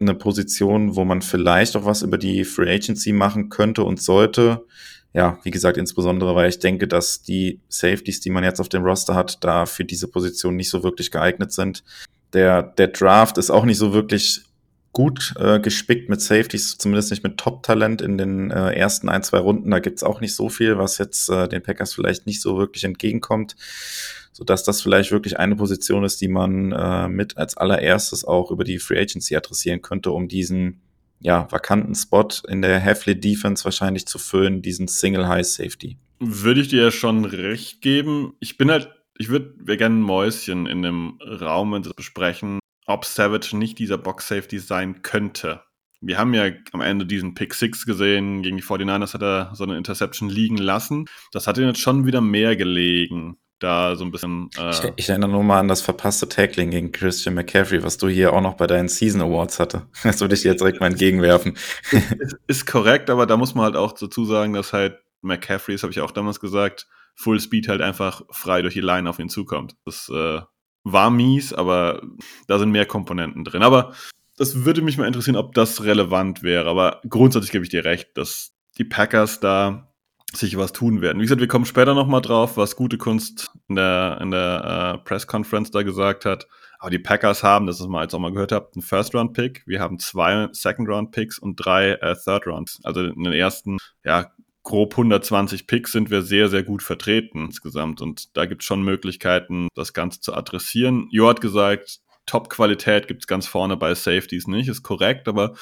eine Position, wo man vielleicht auch was über die Free Agency machen könnte und sollte. Ja, wie gesagt, insbesondere, weil ich denke, dass die Safeties, die man jetzt auf dem Roster hat, da für diese Position nicht so wirklich geeignet sind. Der, der Draft ist auch nicht so wirklich gut äh, gespickt mit Safeties, zumindest nicht mit Top-Talent in den äh, ersten ein, zwei Runden. Da gibt's auch nicht so viel, was jetzt äh, den Packers vielleicht nicht so wirklich entgegenkommt, sodass das vielleicht wirklich eine Position ist, die man äh, mit als allererstes auch über die Free Agency adressieren könnte, um diesen ja, vakanten Spot in der Heffley Defense wahrscheinlich zu füllen, diesen Single High Safety. Würde ich dir ja schon recht geben. Ich bin halt, ich würde gerne ein Mäuschen in dem Raum, besprechen, ob Savage nicht dieser Box Safety sein könnte. Wir haben ja am Ende diesen Pick 6 gesehen, gegen die 49ers hat er so eine Interception liegen lassen. Das hat ihm jetzt schon wieder mehr gelegen. Da so ein bisschen. Äh ich, ich, erinnere nur mal an das verpasste Tackling gegen Christian McCaffrey, was du hier auch noch bei deinen Season Awards hatte. Das würde ich dir jetzt direkt mal entgegenwerfen. ist, ist korrekt, aber da muss man halt auch dazu sagen, dass halt McCaffrey, das habe ich auch damals gesagt, Full Speed halt einfach frei durch die Line auf ihn zukommt. Das äh, war mies, aber da sind mehr Komponenten drin. Aber das würde mich mal interessieren, ob das relevant wäre. Aber grundsätzlich gebe ich dir recht, dass die Packers da sich was tun werden. Wie gesagt, wir kommen später nochmal drauf, was gute Kunst in der, in der äh, Press Conference da gesagt hat. Aber die Packers haben, das ist mal jetzt auch mal gehört habt, einen First-Round-Pick. Wir haben zwei Second-Round-Picks und drei äh, Third-Rounds. Also in den ersten, ja, grob 120 Picks sind wir sehr, sehr gut vertreten insgesamt. Und da gibt es schon Möglichkeiten, das Ganze zu adressieren. Jo hat gesagt, Top-Qualität gibt es ganz vorne bei Safeties nicht, ist korrekt, aber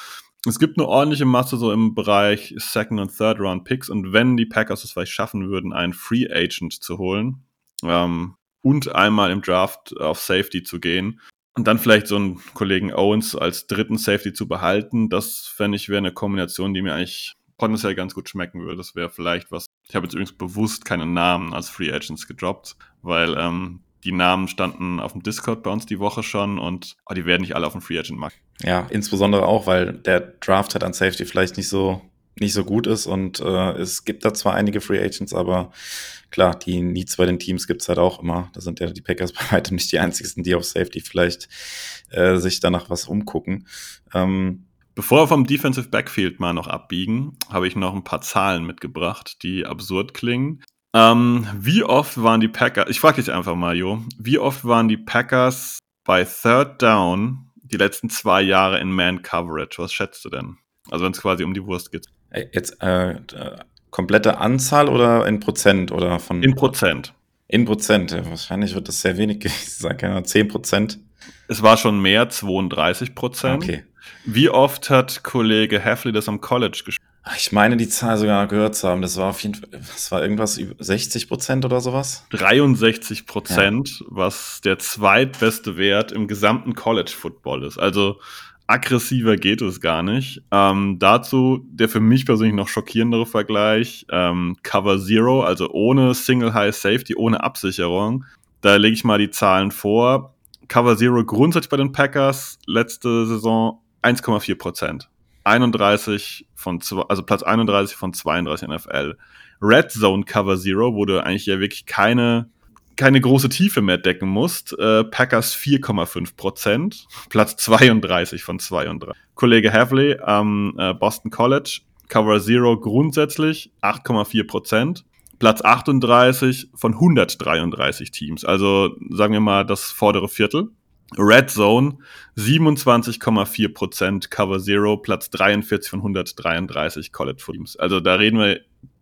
es gibt eine ordentliche Masse so im Bereich Second- und Third-Round-Picks. Und wenn die Packers es vielleicht schaffen würden, einen Free Agent zu holen ähm, und einmal im Draft auf Safety zu gehen, und dann vielleicht so einen Kollegen Owens als dritten Safety zu behalten, das fände ich wäre eine Kombination, die mir eigentlich potenziell ganz gut schmecken würde. Das wäre vielleicht was. Ich habe jetzt übrigens bewusst keine Namen als Free Agents gedroppt, weil ähm, die Namen standen auf dem Discord bei uns die Woche schon und oh, die werden nicht alle auf dem Free Agent Markt. Ja, insbesondere auch, weil der Draft halt an Safety vielleicht nicht so nicht so gut ist und äh, es gibt da zwar einige Free Agents, aber klar, die Needs bei den Teams gibt's halt auch immer. Da sind ja die Packers bei weitem nicht die einzigen, die auf Safety vielleicht äh, sich danach was umgucken. Ähm, Bevor wir vom Defensive Backfield mal noch abbiegen, habe ich noch ein paar Zahlen mitgebracht, die absurd klingen. Ähm, wie oft waren die Packers, ich frage dich einfach mal, Jo, wie oft waren die Packers bei Third Down die letzten zwei Jahre in Man Coverage? Was schätzt du denn? Also wenn es quasi um die Wurst geht. Jetzt äh, komplette Anzahl oder in Prozent oder von? In Prozent. In Prozent. Ja, wahrscheinlich wird das sehr wenig gewesen sein, keine Ahnung, 10 Prozent. Es war schon mehr, 32 Prozent. Okay. Wie oft hat Kollege Heffley das am College gespielt? Ich meine, die Zahl sogar gehört zu haben. Das war auf jeden Fall, das war irgendwas über 60 Prozent oder sowas? 63 Prozent, ja. was der zweitbeste Wert im gesamten College Football ist. Also aggressiver geht es gar nicht. Ähm, dazu der für mich persönlich noch schockierendere Vergleich, ähm, Cover Zero, also ohne Single High Safety, ohne Absicherung. Da lege ich mal die Zahlen vor. Cover Zero grundsätzlich bei den Packers letzte Saison 1,4 Prozent. 31 von, also Platz 31 von 32 NFL. Red Zone Cover Zero, wo du eigentlich ja wirklich keine, keine große Tiefe mehr decken musst. Äh, Packers 4,5 Prozent. Platz 32 von 32. Kollege Havley am äh, Boston College. Cover Zero grundsätzlich 8,4 Prozent. Platz 38 von 133 Teams. Also sagen wir mal das vordere Viertel. Red Zone 27,4% Cover Zero, Platz 43 von 133 College Teams. Also da reden wir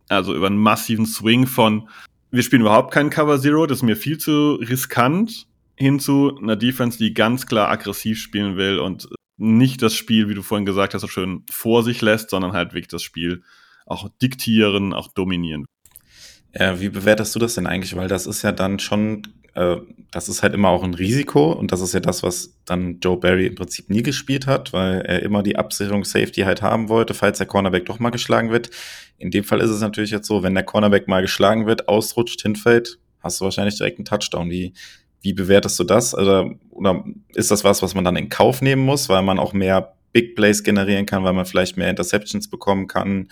also über einen massiven Swing von wir spielen überhaupt keinen Cover Zero, das ist mir viel zu riskant, hin zu einer Defense, die ganz klar aggressiv spielen will und nicht das Spiel, wie du vorhin gesagt hast, so schön vor sich lässt, sondern halt wirklich das Spiel auch diktieren, auch dominieren. Ja, wie bewertest du das denn eigentlich? Weil das ist ja dann schon äh, das ist halt immer auch ein Risiko und das ist ja das, was dann Joe Barry im Prinzip nie gespielt hat, weil er immer die Absicherung Safety halt haben wollte, falls der Cornerback doch mal geschlagen wird. In dem Fall ist es natürlich jetzt so, wenn der Cornerback mal geschlagen wird, ausrutscht, hinfällt, hast du wahrscheinlich direkt einen Touchdown. Wie, wie bewertest du das? Oder, oder ist das was, was man dann in Kauf nehmen muss, weil man auch mehr Big Plays generieren kann, weil man vielleicht mehr Interceptions bekommen kann?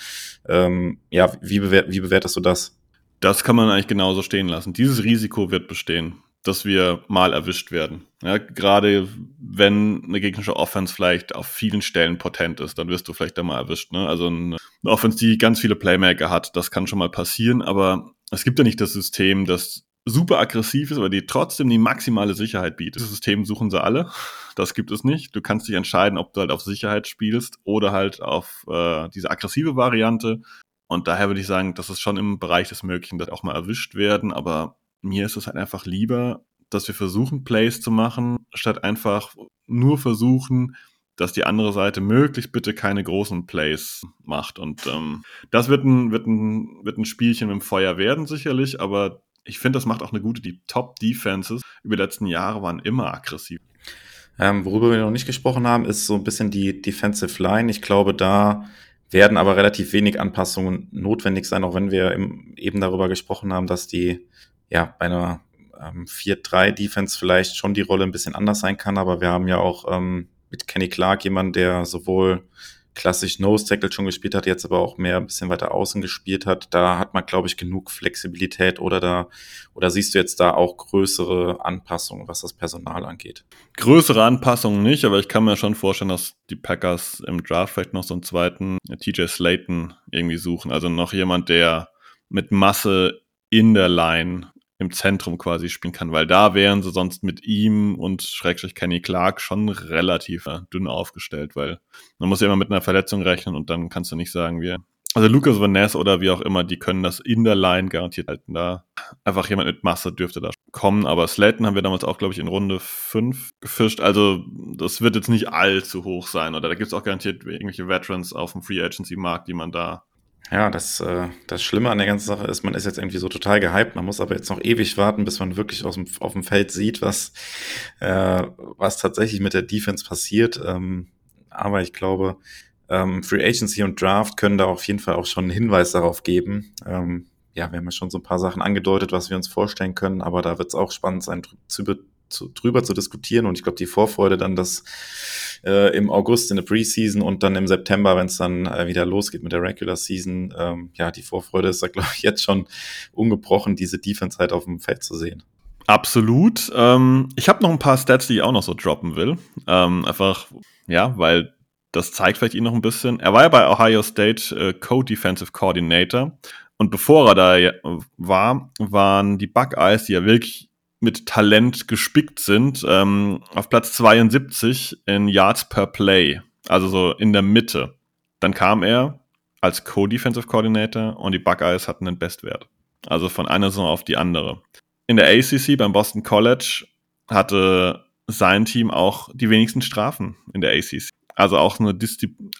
Ähm, ja, wie, bewert, wie bewertest du das? Das kann man eigentlich genauso stehen lassen. Dieses Risiko wird bestehen, dass wir mal erwischt werden. Ja, gerade wenn eine gegnerische Offense vielleicht auf vielen Stellen potent ist, dann wirst du vielleicht da mal erwischt. Ne? Also eine Offense, die ganz viele Playmaker hat, das kann schon mal passieren, aber es gibt ja nicht das System, dass super aggressiv ist, aber die trotzdem die maximale Sicherheit bietet. Das System suchen sie alle. Das gibt es nicht. Du kannst dich entscheiden, ob du halt auf Sicherheit spielst oder halt auf äh, diese aggressive Variante. Und daher würde ich sagen, das ist schon im Bereich des Möglichen, dass auch mal erwischt werden. Aber mir ist es halt einfach lieber, dass wir versuchen, Plays zu machen, statt einfach nur versuchen, dass die andere Seite möglichst bitte keine großen Plays macht. Und ähm, das wird ein, wird, ein, wird ein Spielchen dem Feuer werden, sicherlich, aber ich finde, das macht auch eine gute, die Top-Defenses über die letzten Jahre waren immer aggressiv. Ähm, worüber wir noch nicht gesprochen haben, ist so ein bisschen die Defensive Line. Ich glaube, da werden aber relativ wenig Anpassungen notwendig sein, auch wenn wir im, eben darüber gesprochen haben, dass die ja bei einer ähm, 4-3-Defense vielleicht schon die Rolle ein bisschen anders sein kann, aber wir haben ja auch ähm, mit Kenny Clark jemand, der sowohl klassisch Nose Tackle schon gespielt hat, jetzt aber auch mehr ein bisschen weiter außen gespielt hat. Da hat man, glaube ich, genug Flexibilität oder da, oder siehst du jetzt da auch größere Anpassungen, was das Personal angeht? Größere Anpassungen nicht, aber ich kann mir schon vorstellen, dass die Packers im Draft vielleicht noch so einen zweiten TJ Slayton irgendwie suchen. Also noch jemand, der mit Masse in der Line im Zentrum quasi spielen kann, weil da wären sie sonst mit ihm und Schrägstrich Kenny Clark schon relativ äh, dünn aufgestellt, weil man muss ja immer mit einer Verletzung rechnen und dann kannst du nicht sagen, wir. Also Lucas Van Ness oder wie auch immer, die können das in der Line garantiert halten. Da einfach jemand mit Masse dürfte da kommen, aber Slayton haben wir damals auch, glaube ich, in Runde 5 gefischt. Also das wird jetzt nicht allzu hoch sein. Oder da gibt es auch garantiert irgendwelche Veterans auf dem Free Agency Markt, die man da ja, das, äh, das Schlimme an der ganzen Sache ist, man ist jetzt irgendwie so total gehypt. Man muss aber jetzt noch ewig warten, bis man wirklich aus dem, auf dem Feld sieht, was, äh, was tatsächlich mit der Defense passiert. Ähm, aber ich glaube, ähm, Free Agency und Draft können da auf jeden Fall auch schon einen Hinweis darauf geben. Ähm, ja, wir haben ja schon so ein paar Sachen angedeutet, was wir uns vorstellen können, aber da wird es auch spannend sein, zu, zu, drüber zu diskutieren. Und ich glaube, die Vorfreude dann, dass äh, im August in der Preseason und dann im September, wenn es dann äh, wieder losgeht mit der Regular Season, ähm, ja, die Vorfreude ist da, glaube ich, jetzt schon ungebrochen, diese Defense halt auf dem Feld zu sehen. Absolut. Ähm, ich habe noch ein paar Stats, die ich auch noch so droppen will. Ähm, einfach, ja, weil das zeigt vielleicht ihn noch ein bisschen. Er war ja bei Ohio State äh, Co-Defensive Coordinator. Und bevor er da war, waren die Buckeyes, die ja wirklich mit Talent gespickt sind, ähm, auf Platz 72 in Yards per Play, also so in der Mitte. Dann kam er als Co-Defensive Coordinator und die Buckeyes hatten den Bestwert. Also von einer Saison auf die andere. In der ACC beim Boston College hatte sein Team auch die wenigsten Strafen in der ACC. Also auch eine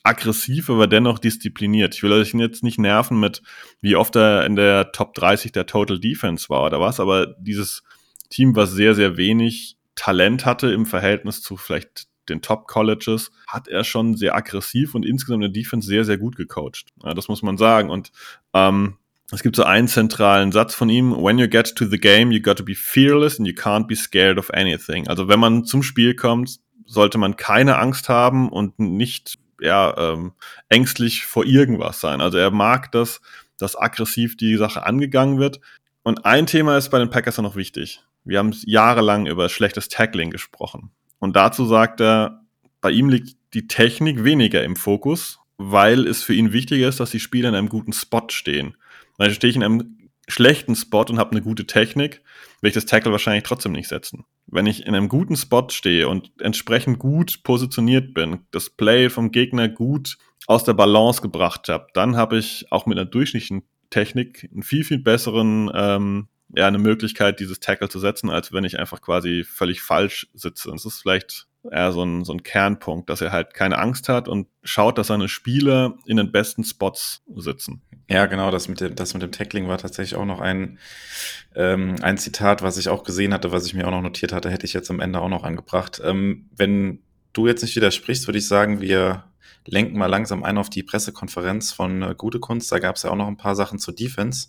aggressiv, aber dennoch diszipliniert. Ich will euch jetzt nicht nerven mit, wie oft er in der Top 30 der Total Defense war oder was, aber dieses Team, was sehr, sehr wenig Talent hatte im Verhältnis zu vielleicht den Top-Colleges, hat er schon sehr aggressiv und insgesamt in der Defense sehr, sehr gut gecoacht. Ja, das muss man sagen. Und ähm, es gibt so einen zentralen Satz von ihm, when you get to the game, you got to be fearless and you can't be scared of anything. Also wenn man zum Spiel kommt, sollte man keine Angst haben und nicht ja, ähm, ängstlich vor irgendwas sein. Also er mag das, dass aggressiv die Sache angegangen wird. Und ein Thema ist bei den Packers noch wichtig. Wir haben jahrelang über schlechtes Tackling gesprochen. Und dazu sagt er, bei ihm liegt die Technik weniger im Fokus, weil es für ihn wichtiger ist, dass die Spieler in einem guten Spot stehen. Weil stehe ich in einem schlechten Spot und habe eine gute Technik, will ich das Tackle wahrscheinlich trotzdem nicht setzen. Wenn ich in einem guten Spot stehe und entsprechend gut positioniert bin, das Play vom Gegner gut aus der Balance gebracht habe, dann habe ich auch mit einer durchschnittlichen Technik einen viel, viel besseren ähm, ja, eine Möglichkeit, dieses Tackle zu setzen, als wenn ich einfach quasi völlig falsch sitze. Und es ist vielleicht eher so ein, so ein Kernpunkt, dass er halt keine Angst hat und schaut, dass seine Spieler in den besten Spots sitzen. Ja, genau, das mit dem, das mit dem Tackling war tatsächlich auch noch ein, ähm, ein Zitat, was ich auch gesehen hatte, was ich mir auch noch notiert hatte, hätte ich jetzt am Ende auch noch angebracht. Ähm, wenn du jetzt nicht widersprichst, würde ich sagen, wir lenken mal langsam ein auf die Pressekonferenz von äh, Gute Kunst. Da gab es ja auch noch ein paar Sachen zur Defense.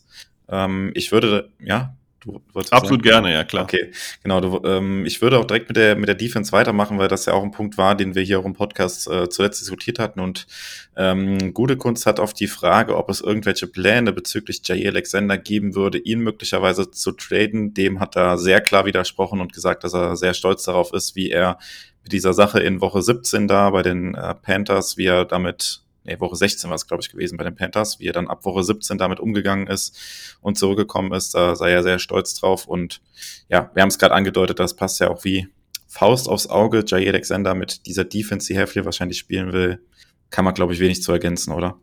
Ähm, ich würde, ja, du wolltest Absolut sagen? gerne, ja klar. Okay, genau. Du, ähm, ich würde auch direkt mit der, mit der Defense weitermachen, weil das ja auch ein Punkt war, den wir hier auch im Podcast äh, zuletzt diskutiert hatten. Und ähm, Gute Kunst hat auf die Frage, ob es irgendwelche Pläne bezüglich Jay Alexander geben würde, ihn möglicherweise zu traden. Dem hat er sehr klar widersprochen und gesagt, dass er sehr stolz darauf ist, wie er mit dieser Sache in Woche 17 da bei den äh, Panthers, wie er damit nee, Woche 16 war es, glaube ich, gewesen bei den Panthers, wie er dann ab Woche 17 damit umgegangen ist und zurückgekommen ist. Da sei er sehr stolz drauf. Und ja, wir haben es gerade angedeutet, das passt ja auch wie Faust aufs Auge. Jay Alexander mit dieser Defense, die Hälfte wahrscheinlich spielen will, kann man, glaube ich, wenig zu ergänzen, oder?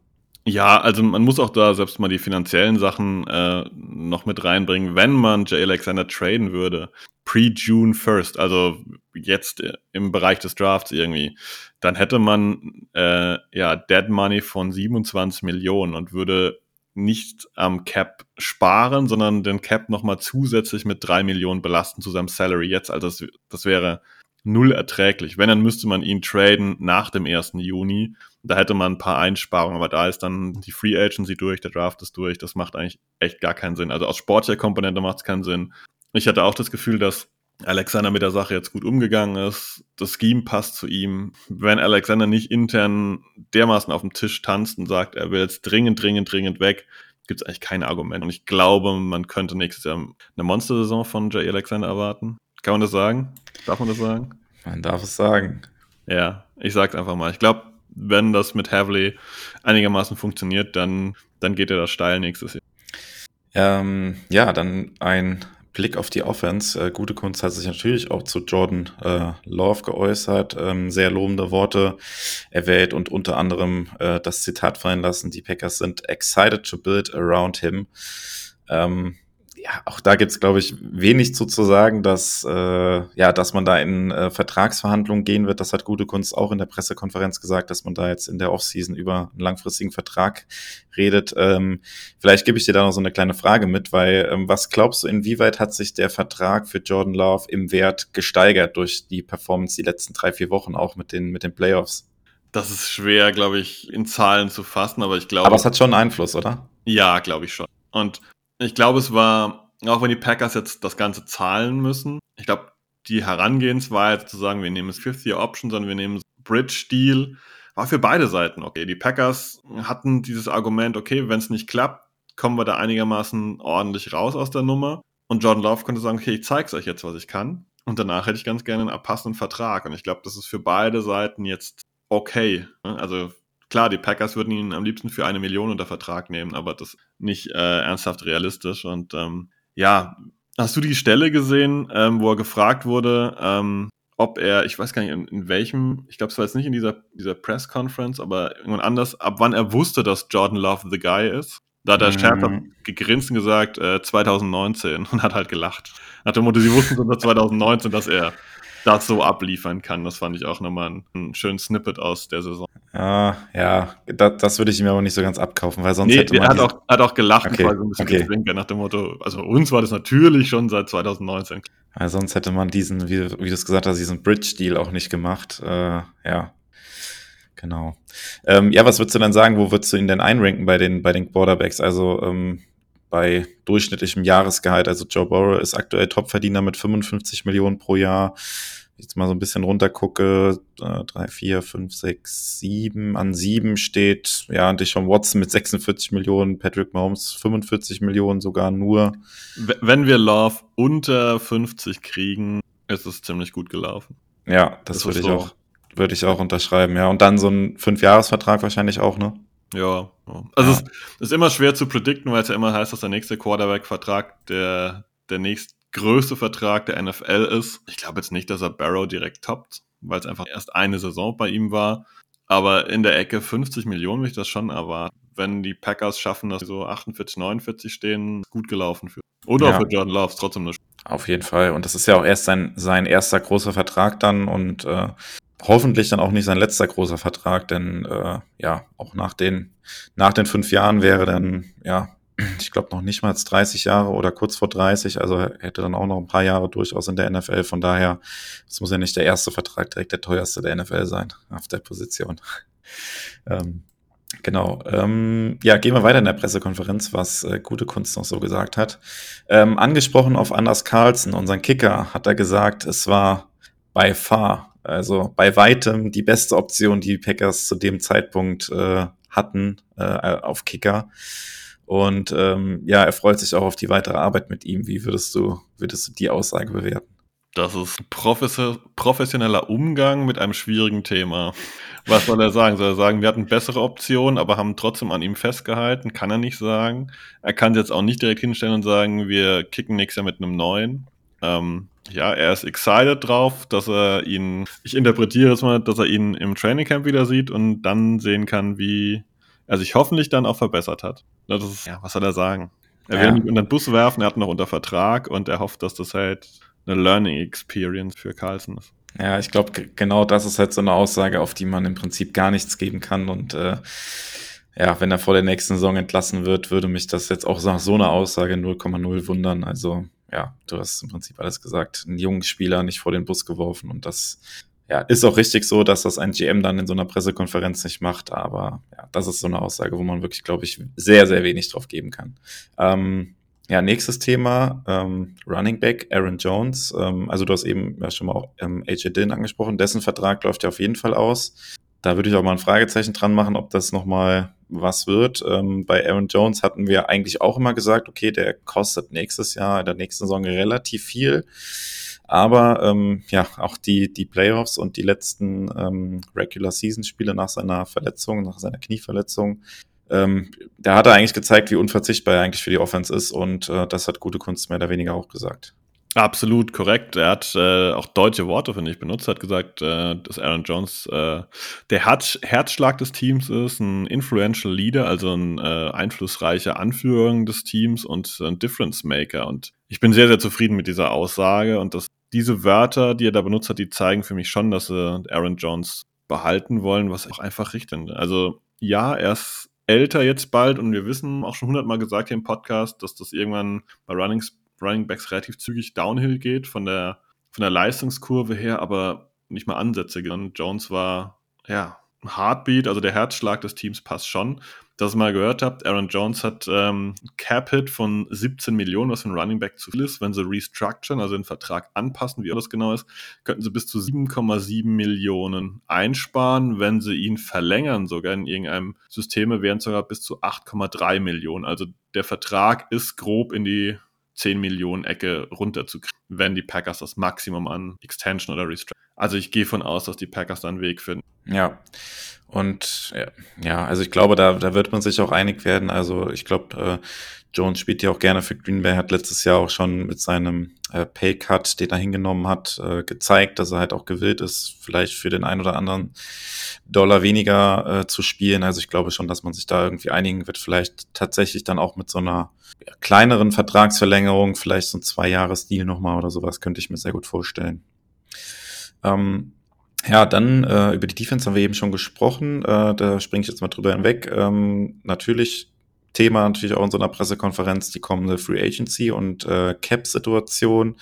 Ja, also man muss auch da selbst mal die finanziellen Sachen äh, noch mit reinbringen. Wenn man Jay Alexander traden würde, pre-June 1st, also jetzt im Bereich des Drafts irgendwie, dann hätte man äh, ja Dead Money von 27 Millionen und würde nicht am Cap sparen, sondern den Cap nochmal zusätzlich mit drei Millionen belasten zu seinem Salary jetzt. Also das, das wäre null erträglich. Wenn, dann müsste man ihn traden nach dem 1. Juni. Da hätte man ein paar Einsparungen, aber da ist dann die Free Agency durch, der Draft ist durch. Das macht eigentlich echt gar keinen Sinn. Also aus sportlicher Komponente macht es keinen Sinn. Ich hatte auch das Gefühl, dass Alexander mit der Sache jetzt gut umgegangen ist. Das Scheme passt zu ihm. Wenn Alexander nicht intern dermaßen auf dem Tisch tanzt und sagt, er will jetzt dringend, dringend, dringend weg, gibt es eigentlich keine Argumente. Und ich glaube, man könnte nächstes Jahr eine Monster-Saison von Jay Alexander erwarten. Kann man das sagen? Darf man das sagen? Man darf es sagen. Ja, ich sag's einfach mal. Ich glaube, wenn das mit Havley einigermaßen funktioniert, dann, dann geht er da steil nächstes Jahr. Ähm, ja, dann ein Blick auf die Offense. Äh, Gute Kunst hat sich natürlich auch zu Jordan äh, Love geäußert, ähm, sehr lobende Worte erwähnt und unter anderem äh, das Zitat fallen lassen, die Packers sind excited to build around him. Ähm, ja, auch da gibt's glaube ich, wenig zu, zu sagen, dass, äh, ja, dass man da in äh, Vertragsverhandlungen gehen wird. Das hat Gute Kunst auch in der Pressekonferenz gesagt, dass man da jetzt in der Offseason über einen langfristigen Vertrag redet. Ähm, vielleicht gebe ich dir da noch so eine kleine Frage mit, weil ähm, was glaubst du, inwieweit hat sich der Vertrag für Jordan Love im Wert gesteigert durch die Performance die letzten drei, vier Wochen, auch mit den, mit den Playoffs? Das ist schwer, glaube ich, in Zahlen zu fassen, aber ich glaube. Aber es hat schon Einfluss, oder? Ja, glaube ich schon. Und ich glaube, es war, auch wenn die Packers jetzt das Ganze zahlen müssen, ich glaube, die Herangehensweise zu sagen, wir nehmen es Fifth-Year-Option, sondern wir nehmen Bridge-Deal, war für beide Seiten okay. Die Packers hatten dieses Argument, okay, wenn es nicht klappt, kommen wir da einigermaßen ordentlich raus aus der Nummer. Und Jordan Love konnte sagen, okay, ich zeig's euch jetzt, was ich kann. Und danach hätte ich ganz gerne einen passenden Vertrag. Und ich glaube, das ist für beide Seiten jetzt okay. Also klar, die Packers würden ihn am liebsten für eine Million unter Vertrag nehmen, aber das ist nicht äh, ernsthaft realistisch. Und ähm, ja, hast du die Stelle gesehen, ähm, wo er gefragt wurde, ähm, ob er, ich weiß gar nicht, in, in welchem, ich glaube, es war jetzt nicht in dieser, dieser Press Conference, aber irgendwann anders, ab wann er wusste, dass Jordan Love the Guy ist. Da hat der mhm. Scherper gegrinst und gesagt, äh, 2019 und hat halt gelacht. Nach dem Motto, sie wussten schon 2019, dass er das so abliefern kann. Das fand ich auch nochmal ein, ein schönes Snippet aus der Saison. Ja, ja, das, das würde ich mir aber nicht so ganz abkaufen, weil sonst nee, hätte man. Er hat auch, hat auch gelacht, okay, so ein bisschen okay. Zwinker, nach dem Motto, also uns war das natürlich schon seit 2019. Ja, sonst hätte man diesen, wie, wie du es gesagt hast, diesen Bridge-Deal auch nicht gemacht. Äh, ja, genau. Ähm, ja, was würdest du denn sagen, wo würdest du ihn denn einranken bei den, bei den Quarterbacks? Also ähm, bei durchschnittlichem Jahresgehalt. Also Joe Burrow ist aktuell Topverdiener mit 55 Millionen pro Jahr jetzt mal so ein bisschen runtergucke, äh, drei, vier, fünf, sechs, sieben, an sieben steht, ja, Deshaun Watson mit 46 Millionen, Patrick Mahomes 45 Millionen sogar nur. Wenn wir Love unter 50 kriegen, ist es ziemlich gut gelaufen. Ja, das, das würde ich so. auch, würde ich auch unterschreiben, ja. Und dann so ein Fünfjahresvertrag wahrscheinlich auch, ne? Ja, also ja. es ist immer schwer zu predikten, weil es ja immer heißt, dass der nächste Quarterback-Vertrag der, der nächste größte Vertrag der NFL ist. Ich glaube jetzt nicht, dass er Barrow direkt toppt, weil es einfach erst eine Saison bei ihm war. Aber in der Ecke 50 Millionen würde ich das schon erwarten. Wenn die Packers schaffen, dass sie so 48, 49 stehen, gut gelaufen für. Oder ja. für Jordan Loves trotzdem eine Auf jeden Fall. Und das ist ja auch erst sein, sein erster großer Vertrag dann und äh, hoffentlich dann auch nicht sein letzter großer Vertrag, denn äh, ja, auch nach den, nach den fünf Jahren wäre dann, ja, ich glaube, noch nicht mal 30 Jahre oder kurz vor 30, also hätte dann auch noch ein paar Jahre durchaus in der NFL. Von daher, es muss ja nicht der erste Vertrag direkt der teuerste der NFL sein auf der Position. ähm, genau. Ähm, ja, gehen wir weiter in der Pressekonferenz, was äh, gute Kunst noch so gesagt hat. Ähm, angesprochen auf Anders Carlson, unseren Kicker, hat er gesagt, es war bei far, also bei weitem die beste Option, die Packers zu dem Zeitpunkt äh, hatten äh, auf Kicker. Und ähm, ja, er freut sich auch auf die weitere Arbeit mit ihm. Wie würdest du, würdest du die Aussage bewerten? Das ist professioneller Umgang mit einem schwierigen Thema. Was soll er sagen? Soll er sagen, wir hatten bessere Optionen, aber haben trotzdem an ihm festgehalten? Kann er nicht sagen. Er kann jetzt auch nicht direkt hinstellen und sagen, wir kicken nächstes Jahr mit einem neuen. Ähm, ja, er ist excited drauf, dass er ihn, ich interpretiere es mal, dass er ihn im Training Camp wieder sieht und dann sehen kann, wie er sich hoffentlich dann auch verbessert hat. Das ist, ja, was soll er sagen? Er will ja. nicht unter den Bus werfen, er hat noch unter Vertrag und er hofft, dass das halt eine Learning Experience für Carlson ist. Ja, ich glaube, genau das ist halt so eine Aussage, auf die man im Prinzip gar nichts geben kann. Und äh, ja, wenn er vor der nächsten Saison entlassen wird, würde mich das jetzt auch nach so einer Aussage 0,0 wundern. Also ja, du hast im Prinzip alles gesagt. Ein junger Spieler nicht vor den Bus geworfen und das ja, ist auch richtig so, dass das ein GM dann in so einer Pressekonferenz nicht macht, aber ja, das ist so eine Aussage, wo man wirklich, glaube ich, sehr, sehr wenig drauf geben kann. Ähm, ja, nächstes Thema, ähm, Running Back, Aaron Jones. Ähm, also du hast eben ja schon mal auch ähm, AJ Dillon angesprochen, dessen Vertrag läuft ja auf jeden Fall aus. Da würde ich auch mal ein Fragezeichen dran machen, ob das nochmal was wird. Ähm, bei Aaron Jones hatten wir eigentlich auch immer gesagt, okay, der kostet nächstes Jahr, in der nächsten Saison relativ viel. Aber ähm, ja, auch die, die Playoffs und die letzten ähm, Regular Season Spiele nach seiner Verletzung, nach seiner Knieverletzung, ähm, da hat er eigentlich gezeigt, wie unverzichtbar er eigentlich für die Offense ist und äh, das hat gute Kunst mehr oder weniger auch gesagt. Absolut korrekt. Er hat äh, auch deutsche Worte, finde ich, benutzt. Er hat gesagt, äh, dass Aaron Jones äh, der Herz Herzschlag des Teams ist, ein influential Leader, also ein äh, einflussreicher Anführer des Teams und ein Difference Maker. Und ich bin sehr, sehr zufrieden mit dieser Aussage und dass diese Wörter, die er da benutzt hat, die zeigen für mich schon, dass sie Aaron Jones behalten wollen, was auch einfach richtig ist. Also ja, er ist älter jetzt bald und wir wissen auch schon hundertmal gesagt hier im Podcast, dass das irgendwann bei Running, Running Backs relativ zügig downhill geht von der, von der Leistungskurve her, aber nicht mal Ansätze. Jones war, ja, Heartbeat, also der Herzschlag des Teams passt schon dass ihr mal gehört habt, Aaron Jones hat ähm, Cap-Hit von 17 Millionen, was für ein Running Back zu viel ist. Wenn sie restructuren, also den Vertrag anpassen, wie das genau ist, könnten sie bis zu 7,7 Millionen einsparen. Wenn sie ihn verlängern, sogar in irgendeinem System, wären sogar bis zu 8,3 Millionen. Also der Vertrag ist grob in die 10 Millionen Ecke runterzukriegen, wenn die Packers das Maximum an Extension oder Restructuring. Also ich gehe von aus, dass die Packers da einen Weg finden. Ja. Und ja, also ich glaube, da, da wird man sich auch einig werden. Also ich glaube, äh, Jones spielt ja auch gerne für Green Bay, hat letztes Jahr auch schon mit seinem äh, Pay-Cut, den er hingenommen hat, äh, gezeigt, dass er halt auch gewillt ist, vielleicht für den einen oder anderen Dollar weniger äh, zu spielen. Also ich glaube schon, dass man sich da irgendwie einigen wird, vielleicht tatsächlich dann auch mit so einer ja, kleineren Vertragsverlängerung, vielleicht so ein Zwei-Jahres-Deal nochmal oder sowas, könnte ich mir sehr gut vorstellen. Ähm, ja, dann äh, über die Defense haben wir eben schon gesprochen. Äh, da springe ich jetzt mal drüber hinweg. Ähm, natürlich Thema natürlich auch in so einer Pressekonferenz die kommende Free Agency und äh, Cap-Situation.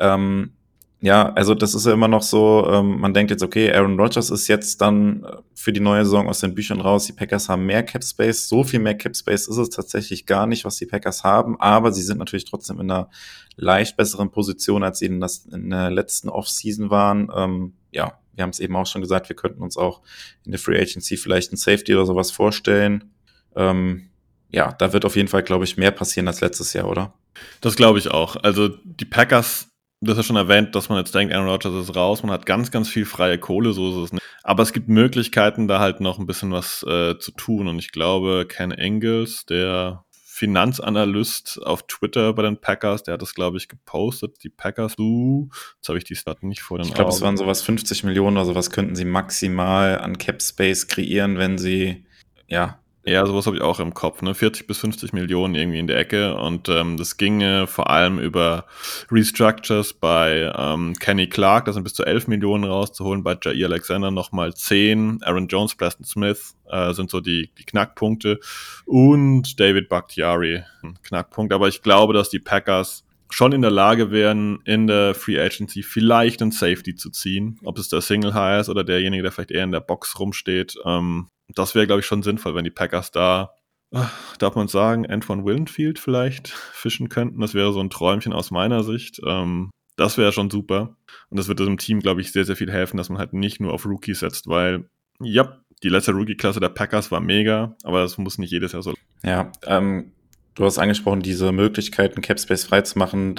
Ähm, ja, also das ist ja immer noch so, ähm, man denkt jetzt, okay, Aaron Rodgers ist jetzt dann äh, für die neue Saison aus den Büchern raus, die Packers haben mehr Cap Space, so viel mehr Cap Space ist es tatsächlich gar nicht, was die Packers haben, aber sie sind natürlich trotzdem in einer leicht besseren Position, als sie in, das, in der letzten Offseason waren. Ähm, ja, wir haben es eben auch schon gesagt, wir könnten uns auch in der Free Agency vielleicht ein Safety oder sowas vorstellen. Ähm, ja, da wird auf jeden Fall, glaube ich, mehr passieren als letztes Jahr, oder? Das glaube ich auch. Also die Packers, das ist ja schon erwähnt, dass man jetzt denkt, Aaron Rodgers ist raus, man hat ganz, ganz viel freie Kohle, so ist es nicht. Aber es gibt Möglichkeiten, da halt noch ein bisschen was äh, zu tun. Und ich glaube, Ken Engels, der Finanzanalyst auf Twitter bei den Packers, der hat das, glaube ich, gepostet. Die Packers, du, jetzt habe ich die Stat nicht vor den Ich glaube, es waren sowas 50 Millionen oder sowas könnten sie maximal an Cap Space kreieren, wenn sie, ja, ja, sowas habe ich auch im Kopf, ne? 40 bis 50 Millionen irgendwie in der Ecke. Und ähm, das ginge vor allem über Restructures bei ähm, Kenny Clark, da sind bis zu 11 Millionen rauszuholen, bei Jair Alexander nochmal 10, Aaron Jones, Preston Smith äh, sind so die, die Knackpunkte und David Bakhtiari, ein Knackpunkt. Aber ich glaube, dass die Packers schon in der Lage wären, in der Free Agency vielleicht einen Safety zu ziehen. Ob es der Single High ist oder derjenige, der vielleicht eher in der Box rumsteht. Ähm, das wäre, glaube ich, schon sinnvoll, wenn die Packers da, äh, darf man sagen, Antoine Winfield vielleicht fischen könnten. Das wäre so ein Träumchen aus meiner Sicht. Ähm, das wäre schon super. Und das wird diesem Team, glaube ich, sehr, sehr viel helfen, dass man halt nicht nur auf Rookies setzt, weil, ja, die letzte Rookie-Klasse der Packers war mega, aber das muss nicht jedes Jahr so. Ja, ähm, du hast angesprochen, diese Möglichkeiten, Capspace freizumachen.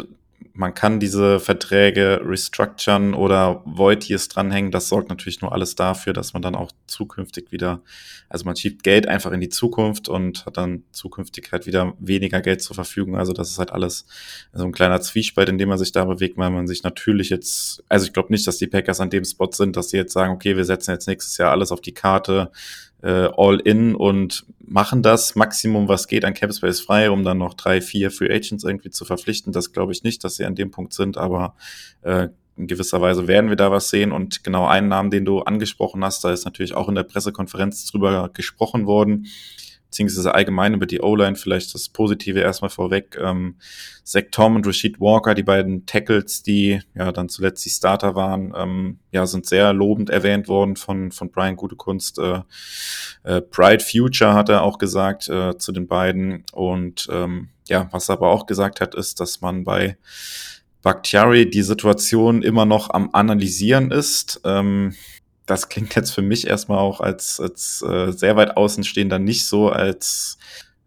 Man kann diese Verträge restructuren oder Void Years dranhängen. Das sorgt natürlich nur alles dafür, dass man dann auch zukünftig wieder, also man schiebt Geld einfach in die Zukunft und hat dann zukünftig halt wieder weniger Geld zur Verfügung. Also das ist halt alles so ein kleiner Zwiespalt, in dem man sich da bewegt, weil man sich natürlich jetzt, also ich glaube nicht, dass die Packers an dem Spot sind, dass sie jetzt sagen, okay, wir setzen jetzt nächstes Jahr alles auf die Karte, äh, all in und machen das Maximum, was geht, an Capspace frei, um dann noch drei, vier Free Agents irgendwie zu verpflichten. Das glaube ich nicht, dass sie an dem Punkt sind, aber äh, in gewisser Weise werden wir da was sehen. Und genau einen Namen, den du angesprochen hast, da ist natürlich auch in der Pressekonferenz drüber gesprochen worden beziehungsweise allgemein über die O-Line vielleicht das Positive erstmal vorweg. Ähm, Zach Tom und Rashid Walker, die beiden Tackles, die ja dann zuletzt die Starter waren, ähm, ja, sind sehr lobend erwähnt worden von, von Brian Gutekunst. Äh, äh, Bright Future hat er auch gesagt äh, zu den beiden. Und ähm, ja, was er aber auch gesagt hat, ist, dass man bei Bakhtiari die Situation immer noch am Analysieren ist. Ähm, das klingt jetzt für mich erstmal auch als, als äh, sehr weit außenstehender nicht so, als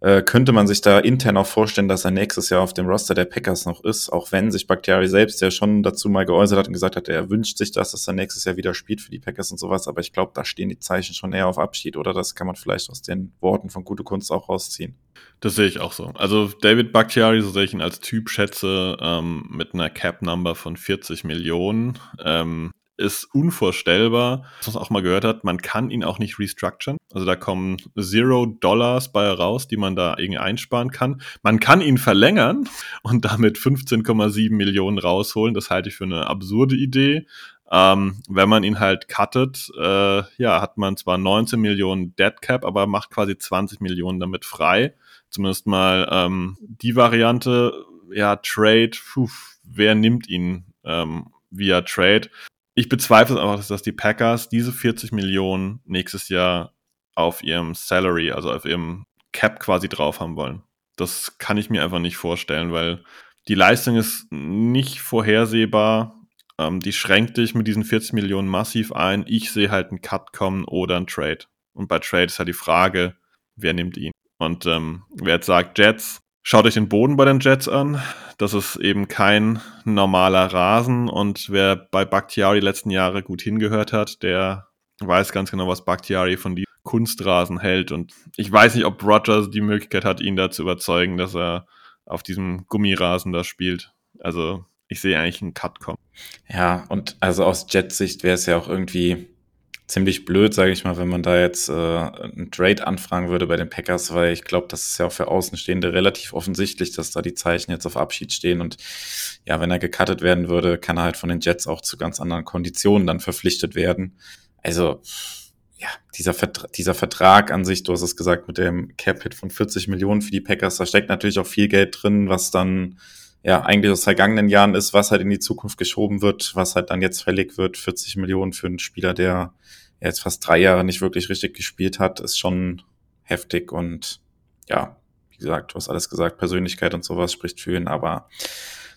äh, könnte man sich da intern auch vorstellen, dass er nächstes Jahr auf dem Roster der Packers noch ist, auch wenn sich Bakhtiari selbst ja schon dazu mal geäußert hat und gesagt hat, er wünscht sich das, dass er nächstes Jahr wieder spielt für die Packers und sowas, aber ich glaube, da stehen die Zeichen schon eher auf Abschied, oder das kann man vielleicht aus den Worten von Gute Kunst auch rausziehen. Das sehe ich auch so. Also David Bakhtiari, so sehe ich ihn als Typ schätze, ähm, mit einer Cap-Number von 40 Millionen. Ähm, ist unvorstellbar, was man auch mal gehört hat, man kann ihn auch nicht restructuren. Also da kommen Zero Dollars bei raus, die man da irgendwie einsparen kann. Man kann ihn verlängern und damit 15,7 Millionen rausholen. Das halte ich für eine absurde Idee. Ähm, wenn man ihn halt cuttet, äh, ja, hat man zwar 19 Millionen Dead Cap, aber macht quasi 20 Millionen damit frei. Zumindest mal ähm, die Variante, ja, Trade, puh, wer nimmt ihn ähm, via Trade? Ich bezweifle auch, dass die Packers diese 40 Millionen nächstes Jahr auf ihrem Salary, also auf ihrem Cap quasi drauf haben wollen. Das kann ich mir einfach nicht vorstellen, weil die Leistung ist nicht vorhersehbar. Ähm, die schränkt dich mit diesen 40 Millionen massiv ein. Ich sehe halt einen Cut kommen oder einen Trade. Und bei Trade ist halt die Frage, wer nimmt ihn? Und ähm, wer jetzt sagt Jets, Schaut euch den Boden bei den Jets an. Das ist eben kein normaler Rasen. Und wer bei Bakhtiari die letzten Jahre gut hingehört hat, der weiß ganz genau, was Bakhtiari von diesem Kunstrasen hält. Und ich weiß nicht, ob Rogers die Möglichkeit hat, ihn da zu überzeugen, dass er auf diesem Gummirasen da spielt. Also ich sehe eigentlich einen Cut kommen. Ja, und also aus Jets Sicht wäre es ja auch irgendwie ziemlich blöd, sage ich mal, wenn man da jetzt äh, einen Trade anfragen würde bei den Packers, weil ich glaube, das ist ja auch für Außenstehende relativ offensichtlich, dass da die Zeichen jetzt auf Abschied stehen. Und ja, wenn er gecuttet werden würde, kann er halt von den Jets auch zu ganz anderen Konditionen dann verpflichtet werden. Also ja, dieser, Vertra dieser Vertrag an sich, du hast es gesagt, mit dem Cap-Hit von 40 Millionen für die Packers, da steckt natürlich auch viel Geld drin, was dann ja eigentlich aus vergangenen Jahren ist, was halt in die Zukunft geschoben wird, was halt dann jetzt fällig wird. 40 Millionen für einen Spieler, der jetzt fast drei Jahre nicht wirklich richtig gespielt hat, ist schon heftig und ja, wie gesagt, du hast alles gesagt, Persönlichkeit und sowas spricht für ihn, aber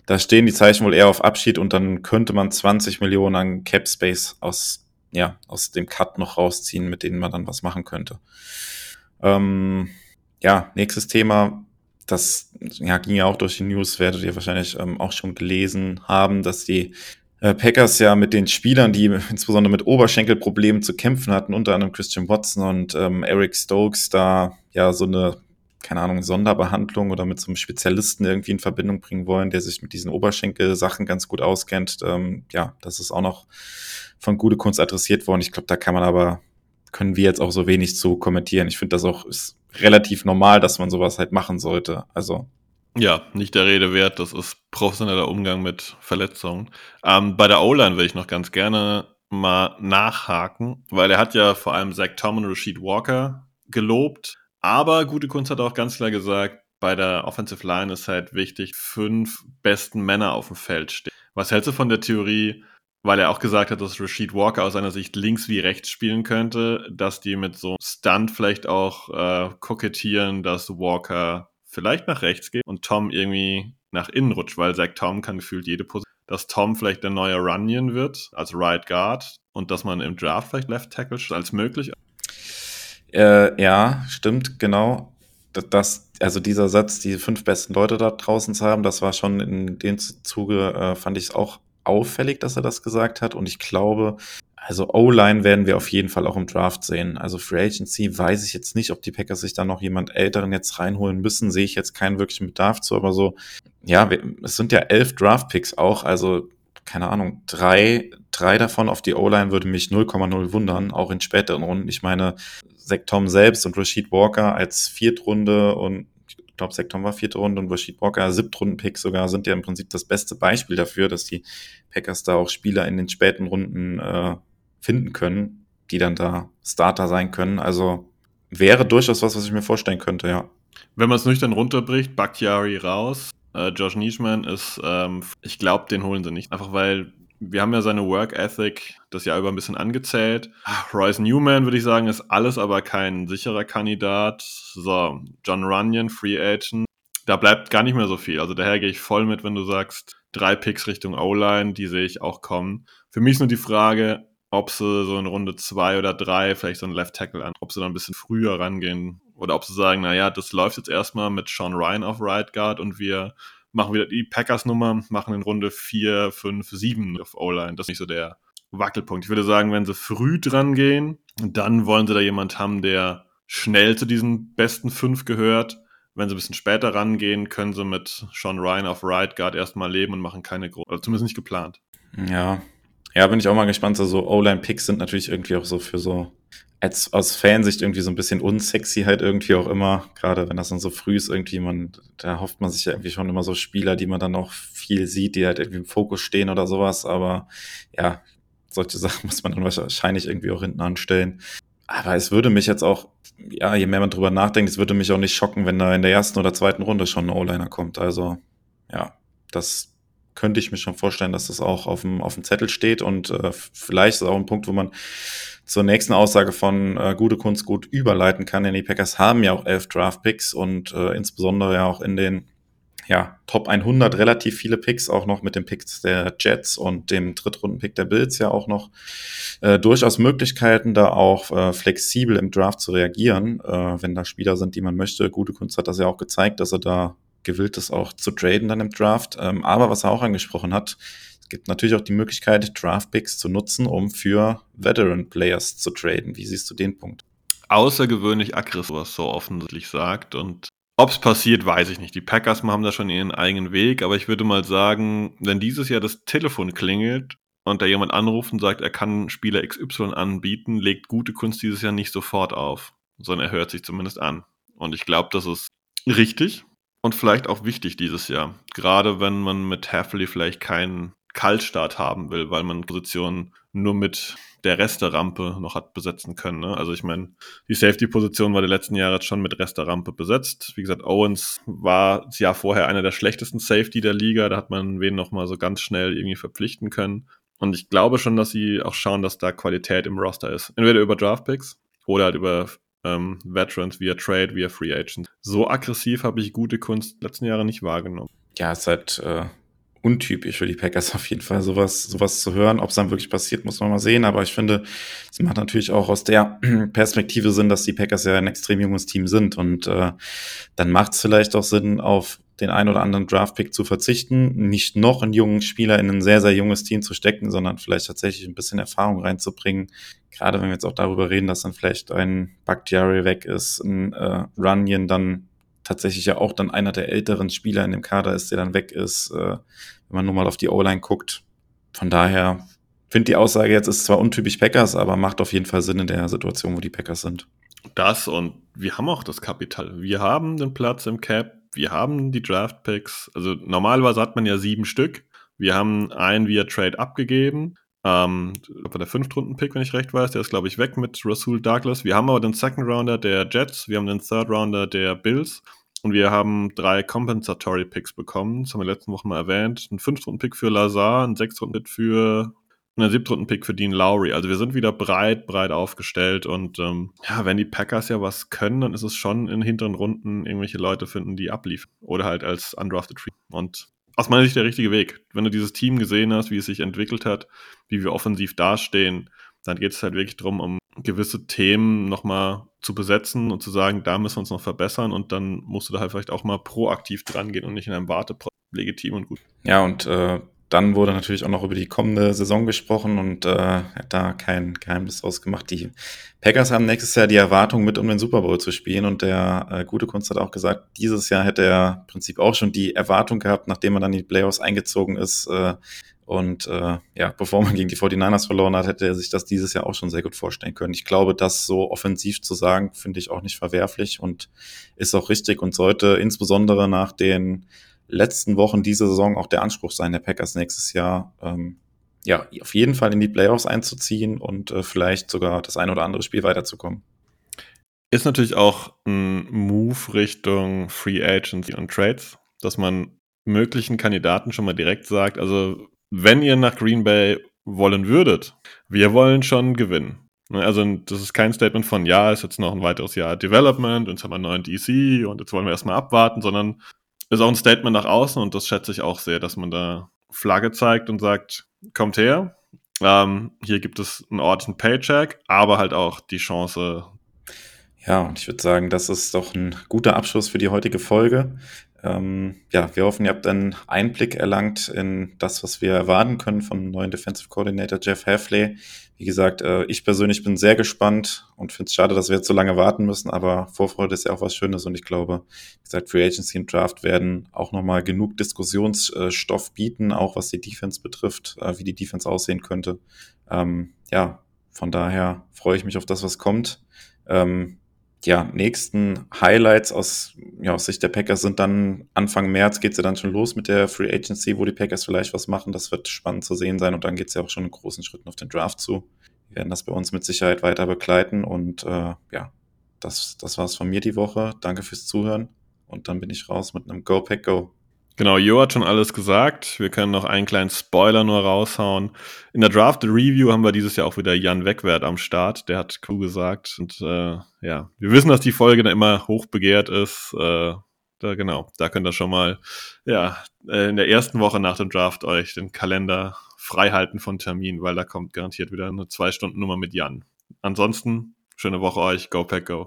da stehen die Zeichen wohl eher auf Abschied und dann könnte man 20 Millionen an Cap Space aus, ja, aus dem Cut noch rausziehen, mit denen man dann was machen könnte. Ähm, ja, nächstes Thema, das ja, ging ja auch durch die News, werdet ihr wahrscheinlich ähm, auch schon gelesen haben, dass die äh, Packers ja mit den Spielern, die insbesondere mit Oberschenkelproblemen zu kämpfen hatten, unter anderem Christian Watson und ähm, Eric Stokes, da ja so eine, keine Ahnung, Sonderbehandlung oder mit so einem Spezialisten irgendwie in Verbindung bringen wollen, der sich mit diesen Oberschenkel-Sachen ganz gut auskennt. Ähm, ja, das ist auch noch von gute Kunst adressiert worden. Ich glaube, da kann man aber, können wir jetzt auch so wenig zu kommentieren. Ich finde das auch ist relativ normal, dass man sowas halt machen sollte. Also ja, nicht der Rede wert. Das ist professioneller Umgang mit Verletzungen. Ähm, bei der O-Line will ich noch ganz gerne mal nachhaken, weil er hat ja vor allem Zach Tom und Rashid Walker gelobt. Aber gute Kunst hat auch ganz klar gesagt, bei der Offensive Line ist halt wichtig, fünf besten Männer auf dem Feld stehen. Was hältst du von der Theorie, weil er auch gesagt hat, dass Rashid Walker aus seiner Sicht links wie rechts spielen könnte, dass die mit so Stunt vielleicht auch äh, kokettieren, dass Walker vielleicht nach rechts geht und Tom irgendwie nach innen rutscht, weil Zach Tom kann gefühlt jede Position. Dass Tom vielleicht der neue Runyon wird als Right Guard und dass man im Draft vielleicht Left Tackle als möglich. Äh, ja, stimmt, genau. das, also dieser Satz, die fünf besten Leute da draußen zu haben, das war schon in dem Zuge, äh, fand ich es auch auffällig, dass er das gesagt hat. Und ich glaube, also O-Line werden wir auf jeden Fall auch im Draft sehen. Also Free Agency weiß ich jetzt nicht, ob die Packers sich da noch jemand Älteren jetzt reinholen müssen, sehe ich jetzt keinen wirklichen Bedarf zu, aber so, ja, es sind ja elf Draft-Picks auch, also keine Ahnung, drei, drei davon auf die O-Line würde mich 0,0 wundern, auch in späteren Runden. Ich meine, Zach Tom selbst und Rashid Walker als Viertrunde und glaube, Tom war vierte Runde und Rashid Walker Siebtrunden-Pick sogar sind ja im Prinzip das beste Beispiel dafür, dass die Packers da auch Spieler in den späten Runden äh, finden können, die dann da Starter sein können. Also wäre durchaus was, was ich mir vorstellen könnte, ja. Wenn man es nüchtern runterbricht, Bakhtiari raus, äh, Josh Nischman ist, ähm, ich glaube, den holen sie nicht. Einfach weil wir haben ja seine Work Ethic das Jahr über ein bisschen angezählt. Royce Newman, würde ich sagen, ist alles aber kein sicherer Kandidat. So, John Runyon, Free Agent. Da bleibt gar nicht mehr so viel. Also daher gehe ich voll mit, wenn du sagst, drei Picks Richtung O-Line, die sehe ich auch kommen. Für mich ist nur die Frage, ob sie so in Runde zwei oder drei vielleicht so einen Left Tackle an, ob sie dann ein bisschen früher rangehen oder ob sie sagen, naja, das läuft jetzt erstmal mit Sean Ryan auf Right Guard und wir machen wieder die Packers-Nummer, machen in Runde vier, fünf, sieben auf O-Line. Das ist nicht so der Wackelpunkt. Ich würde sagen, wenn sie früh dran gehen, dann wollen sie da jemand haben, der schnell zu diesen besten fünf gehört. Wenn sie ein bisschen später rangehen, können sie mit Sean Ryan auf Right Guard erstmal leben und machen keine große, also zumindest nicht geplant. Ja, ja, bin ich auch mal gespannt. So, so O-Line-Picks sind natürlich irgendwie auch so für so, als, aus Fansicht irgendwie so ein bisschen unsexy halt irgendwie auch immer. Gerade wenn das dann so früh ist, irgendwie, man, da hofft man sich ja irgendwie schon immer so Spieler, die man dann auch viel sieht, die halt irgendwie im Fokus stehen oder sowas. Aber ja, solche Sachen muss man dann wahrscheinlich irgendwie auch hinten anstellen. Aber es würde mich jetzt auch, ja, je mehr man drüber nachdenkt, es würde mich auch nicht schocken, wenn da in der ersten oder zweiten Runde schon ein O-Liner kommt. Also, ja, das, könnte ich mir schon vorstellen, dass das auch auf dem, auf dem Zettel steht und äh, vielleicht ist auch ein Punkt, wo man zur nächsten Aussage von äh, gute Kunst gut überleiten kann, denn die Packers haben ja auch elf Draft-Picks und äh, insbesondere ja auch in den ja, Top 100 relativ viele Picks, auch noch mit den Picks der Jets und dem Drittrunden-Pick der Bills ja auch noch äh, durchaus Möglichkeiten, da auch äh, flexibel im Draft zu reagieren, äh, wenn da Spieler sind, die man möchte. Gute Kunst hat das ja auch gezeigt, dass er da gewillt ist, auch zu traden dann im Draft. Ähm, aber was er auch angesprochen hat, es gibt natürlich auch die Möglichkeit, Draft-Picks zu nutzen, um für Veteran-Players zu traden. Wie siehst du den Punkt? Außergewöhnlich aggressiv, was so offensichtlich sagt. Und ob es passiert, weiß ich nicht. Die Packers haben da schon ihren eigenen Weg, aber ich würde mal sagen, wenn dieses Jahr das Telefon klingelt und da jemand anruft und sagt, er kann Spieler XY anbieten, legt gute Kunst dieses Jahr nicht sofort auf, sondern er hört sich zumindest an. Und ich glaube, das ist richtig, und vielleicht auch wichtig dieses Jahr. Gerade wenn man mit Hafley vielleicht keinen Kaltstart haben will, weil man Positionen nur mit der Resterampe noch hat besetzen können. Ne? Also ich meine, die Safety-Position war die letzten Jahre jetzt schon mit Resterampe besetzt. Wie gesagt, Owens war das Jahr vorher einer der schlechtesten Safety der Liga. Da hat man wen noch mal so ganz schnell irgendwie verpflichten können. Und ich glaube schon, dass sie auch schauen, dass da Qualität im Roster ist. Entweder über Draftpicks oder halt über ähm, Veterans via Trade, via Free Agents. So aggressiv habe ich gute Kunst letzten Jahre nicht wahrgenommen. Ja, es ist halt äh, untypisch für die Packers auf jeden Fall, sowas, sowas zu hören. Ob es dann wirklich passiert, muss man mal sehen. Aber ich finde, es macht natürlich auch aus der Perspektive Sinn, dass die Packers ja ein extrem junges Team sind. Und äh, dann macht es vielleicht auch Sinn, auf den ein oder anderen Draftpick zu verzichten, nicht noch einen jungen Spieler in ein sehr, sehr junges Team zu stecken, sondern vielleicht tatsächlich ein bisschen Erfahrung reinzubringen. Gerade wenn wir jetzt auch darüber reden, dass dann vielleicht ein Bakhtiari weg ist, ein äh, Runyon dann tatsächlich ja auch dann einer der älteren Spieler in dem Kader ist, der dann weg ist, äh, wenn man nur mal auf die O-Line guckt. Von daher finde die Aussage jetzt ist zwar untypisch Packers, aber macht auf jeden Fall Sinn in der Situation, wo die Packers sind. Das und wir haben auch das Kapital. Wir haben den Platz im Cap wir haben die Draft Picks. Also normalerweise hat man ja sieben Stück. Wir haben einen via Trade abgegeben. Ähm, der Fünftrunden-Pick, wenn ich recht weiß, der ist, glaube ich, weg mit Rasul Douglas. Wir haben aber den Second Rounder der Jets, wir haben den Third Rounder der Bills und wir haben drei Compensatory Picks bekommen. Das haben wir letzten Woche mal erwähnt. Ein Fünftrunden-Pick für Lazar, ein Sechstrunden-Pick für und ein Siebtrunden-Pick für Dean Lowry. Also wir sind wieder breit, breit aufgestellt und ähm, ja, wenn die Packers ja was können, dann ist es schon in hinteren Runden irgendwelche Leute finden, die abliefern. Oder halt als undrafted Free. Und aus meiner Sicht der richtige Weg. Wenn du dieses Team gesehen hast, wie es sich entwickelt hat, wie wir offensiv dastehen, Dann geht es halt wirklich darum, um gewisse Themen nochmal zu besetzen und zu sagen, da müssen wir uns noch verbessern und dann musst du da halt vielleicht auch mal proaktiv dran gehen und nicht in einem Warte legitim und gut. Ja, und äh, dann wurde natürlich auch noch über die kommende Saison gesprochen und äh, hat da kein Geheimnis draus gemacht. Die Packers haben nächstes Jahr die Erwartung, mit um den Super Bowl zu spielen und der äh, gute Kunst hat auch gesagt, dieses Jahr hätte er im Prinzip auch schon die Erwartung gehabt, nachdem man dann in die Playoffs eingezogen ist, äh, und äh, ja, bevor man gegen die 49ers verloren hat, hätte er sich das dieses Jahr auch schon sehr gut vorstellen können. Ich glaube, das so offensiv zu sagen, finde ich auch nicht verwerflich und ist auch richtig und sollte insbesondere nach den letzten Wochen dieser Saison auch der Anspruch sein, der Packers nächstes Jahr ähm, ja auf jeden Fall in die Playoffs einzuziehen und äh, vielleicht sogar das ein oder andere Spiel weiterzukommen. Ist natürlich auch ein Move Richtung Free Agency und Trades, dass man möglichen Kandidaten schon mal direkt sagt, also wenn ihr nach Green Bay wollen würdet, wir wollen schon gewinnen. Ne, also das ist kein Statement von, ja, ist jetzt noch ein weiteres Jahr Development und jetzt haben wir einen neuen DC und jetzt wollen wir erstmal abwarten, sondern ist auch ein Statement nach außen und das schätze ich auch sehr, dass man da Flagge zeigt und sagt, kommt her, ähm, hier gibt es einen ordentlichen Paycheck, aber halt auch die Chance. Ja, und ich würde sagen, das ist doch ein guter Abschluss für die heutige Folge. Ähm, ja, wir hoffen, ihr habt einen Einblick erlangt in das, was wir erwarten können vom neuen Defensive Coordinator Jeff Hafley. Wie gesagt, äh, ich persönlich bin sehr gespannt und finde es schade, dass wir jetzt so lange warten müssen, aber Vorfreude ist ja auch was Schönes und ich glaube, wie gesagt, Free Agency und Draft werden auch nochmal genug Diskussionsstoff bieten, auch was die Defense betrifft, äh, wie die Defense aussehen könnte. Ähm, ja, von daher freue ich mich auf das, was kommt. Ähm, ja, nächsten Highlights aus, ja, aus Sicht der Packers sind dann Anfang März geht's ja dann schon los mit der Free Agency, wo die Packers vielleicht was machen. Das wird spannend zu sehen sein und dann geht's ja auch schon in großen Schritten auf den Draft zu. Wir werden das bei uns mit Sicherheit weiter begleiten und äh, ja, das, das war's von mir die Woche. Danke fürs Zuhören und dann bin ich raus mit einem Go Pack Go. Genau, Jo hat schon alles gesagt. Wir können noch einen kleinen Spoiler nur raushauen. In der Draft Review haben wir dieses Jahr auch wieder Jan Wegwert am Start. Der hat cool gesagt. Und äh, ja, wir wissen, dass die Folge dann immer hoch begehrt ist. Äh, da, genau, da könnt ihr schon mal ja, äh, in der ersten Woche nach dem Draft euch den Kalender freihalten von Termin, weil da kommt garantiert wieder eine Zwei-Stunden-Nummer mit Jan. Ansonsten, schöne Woche euch. Go Pack Go.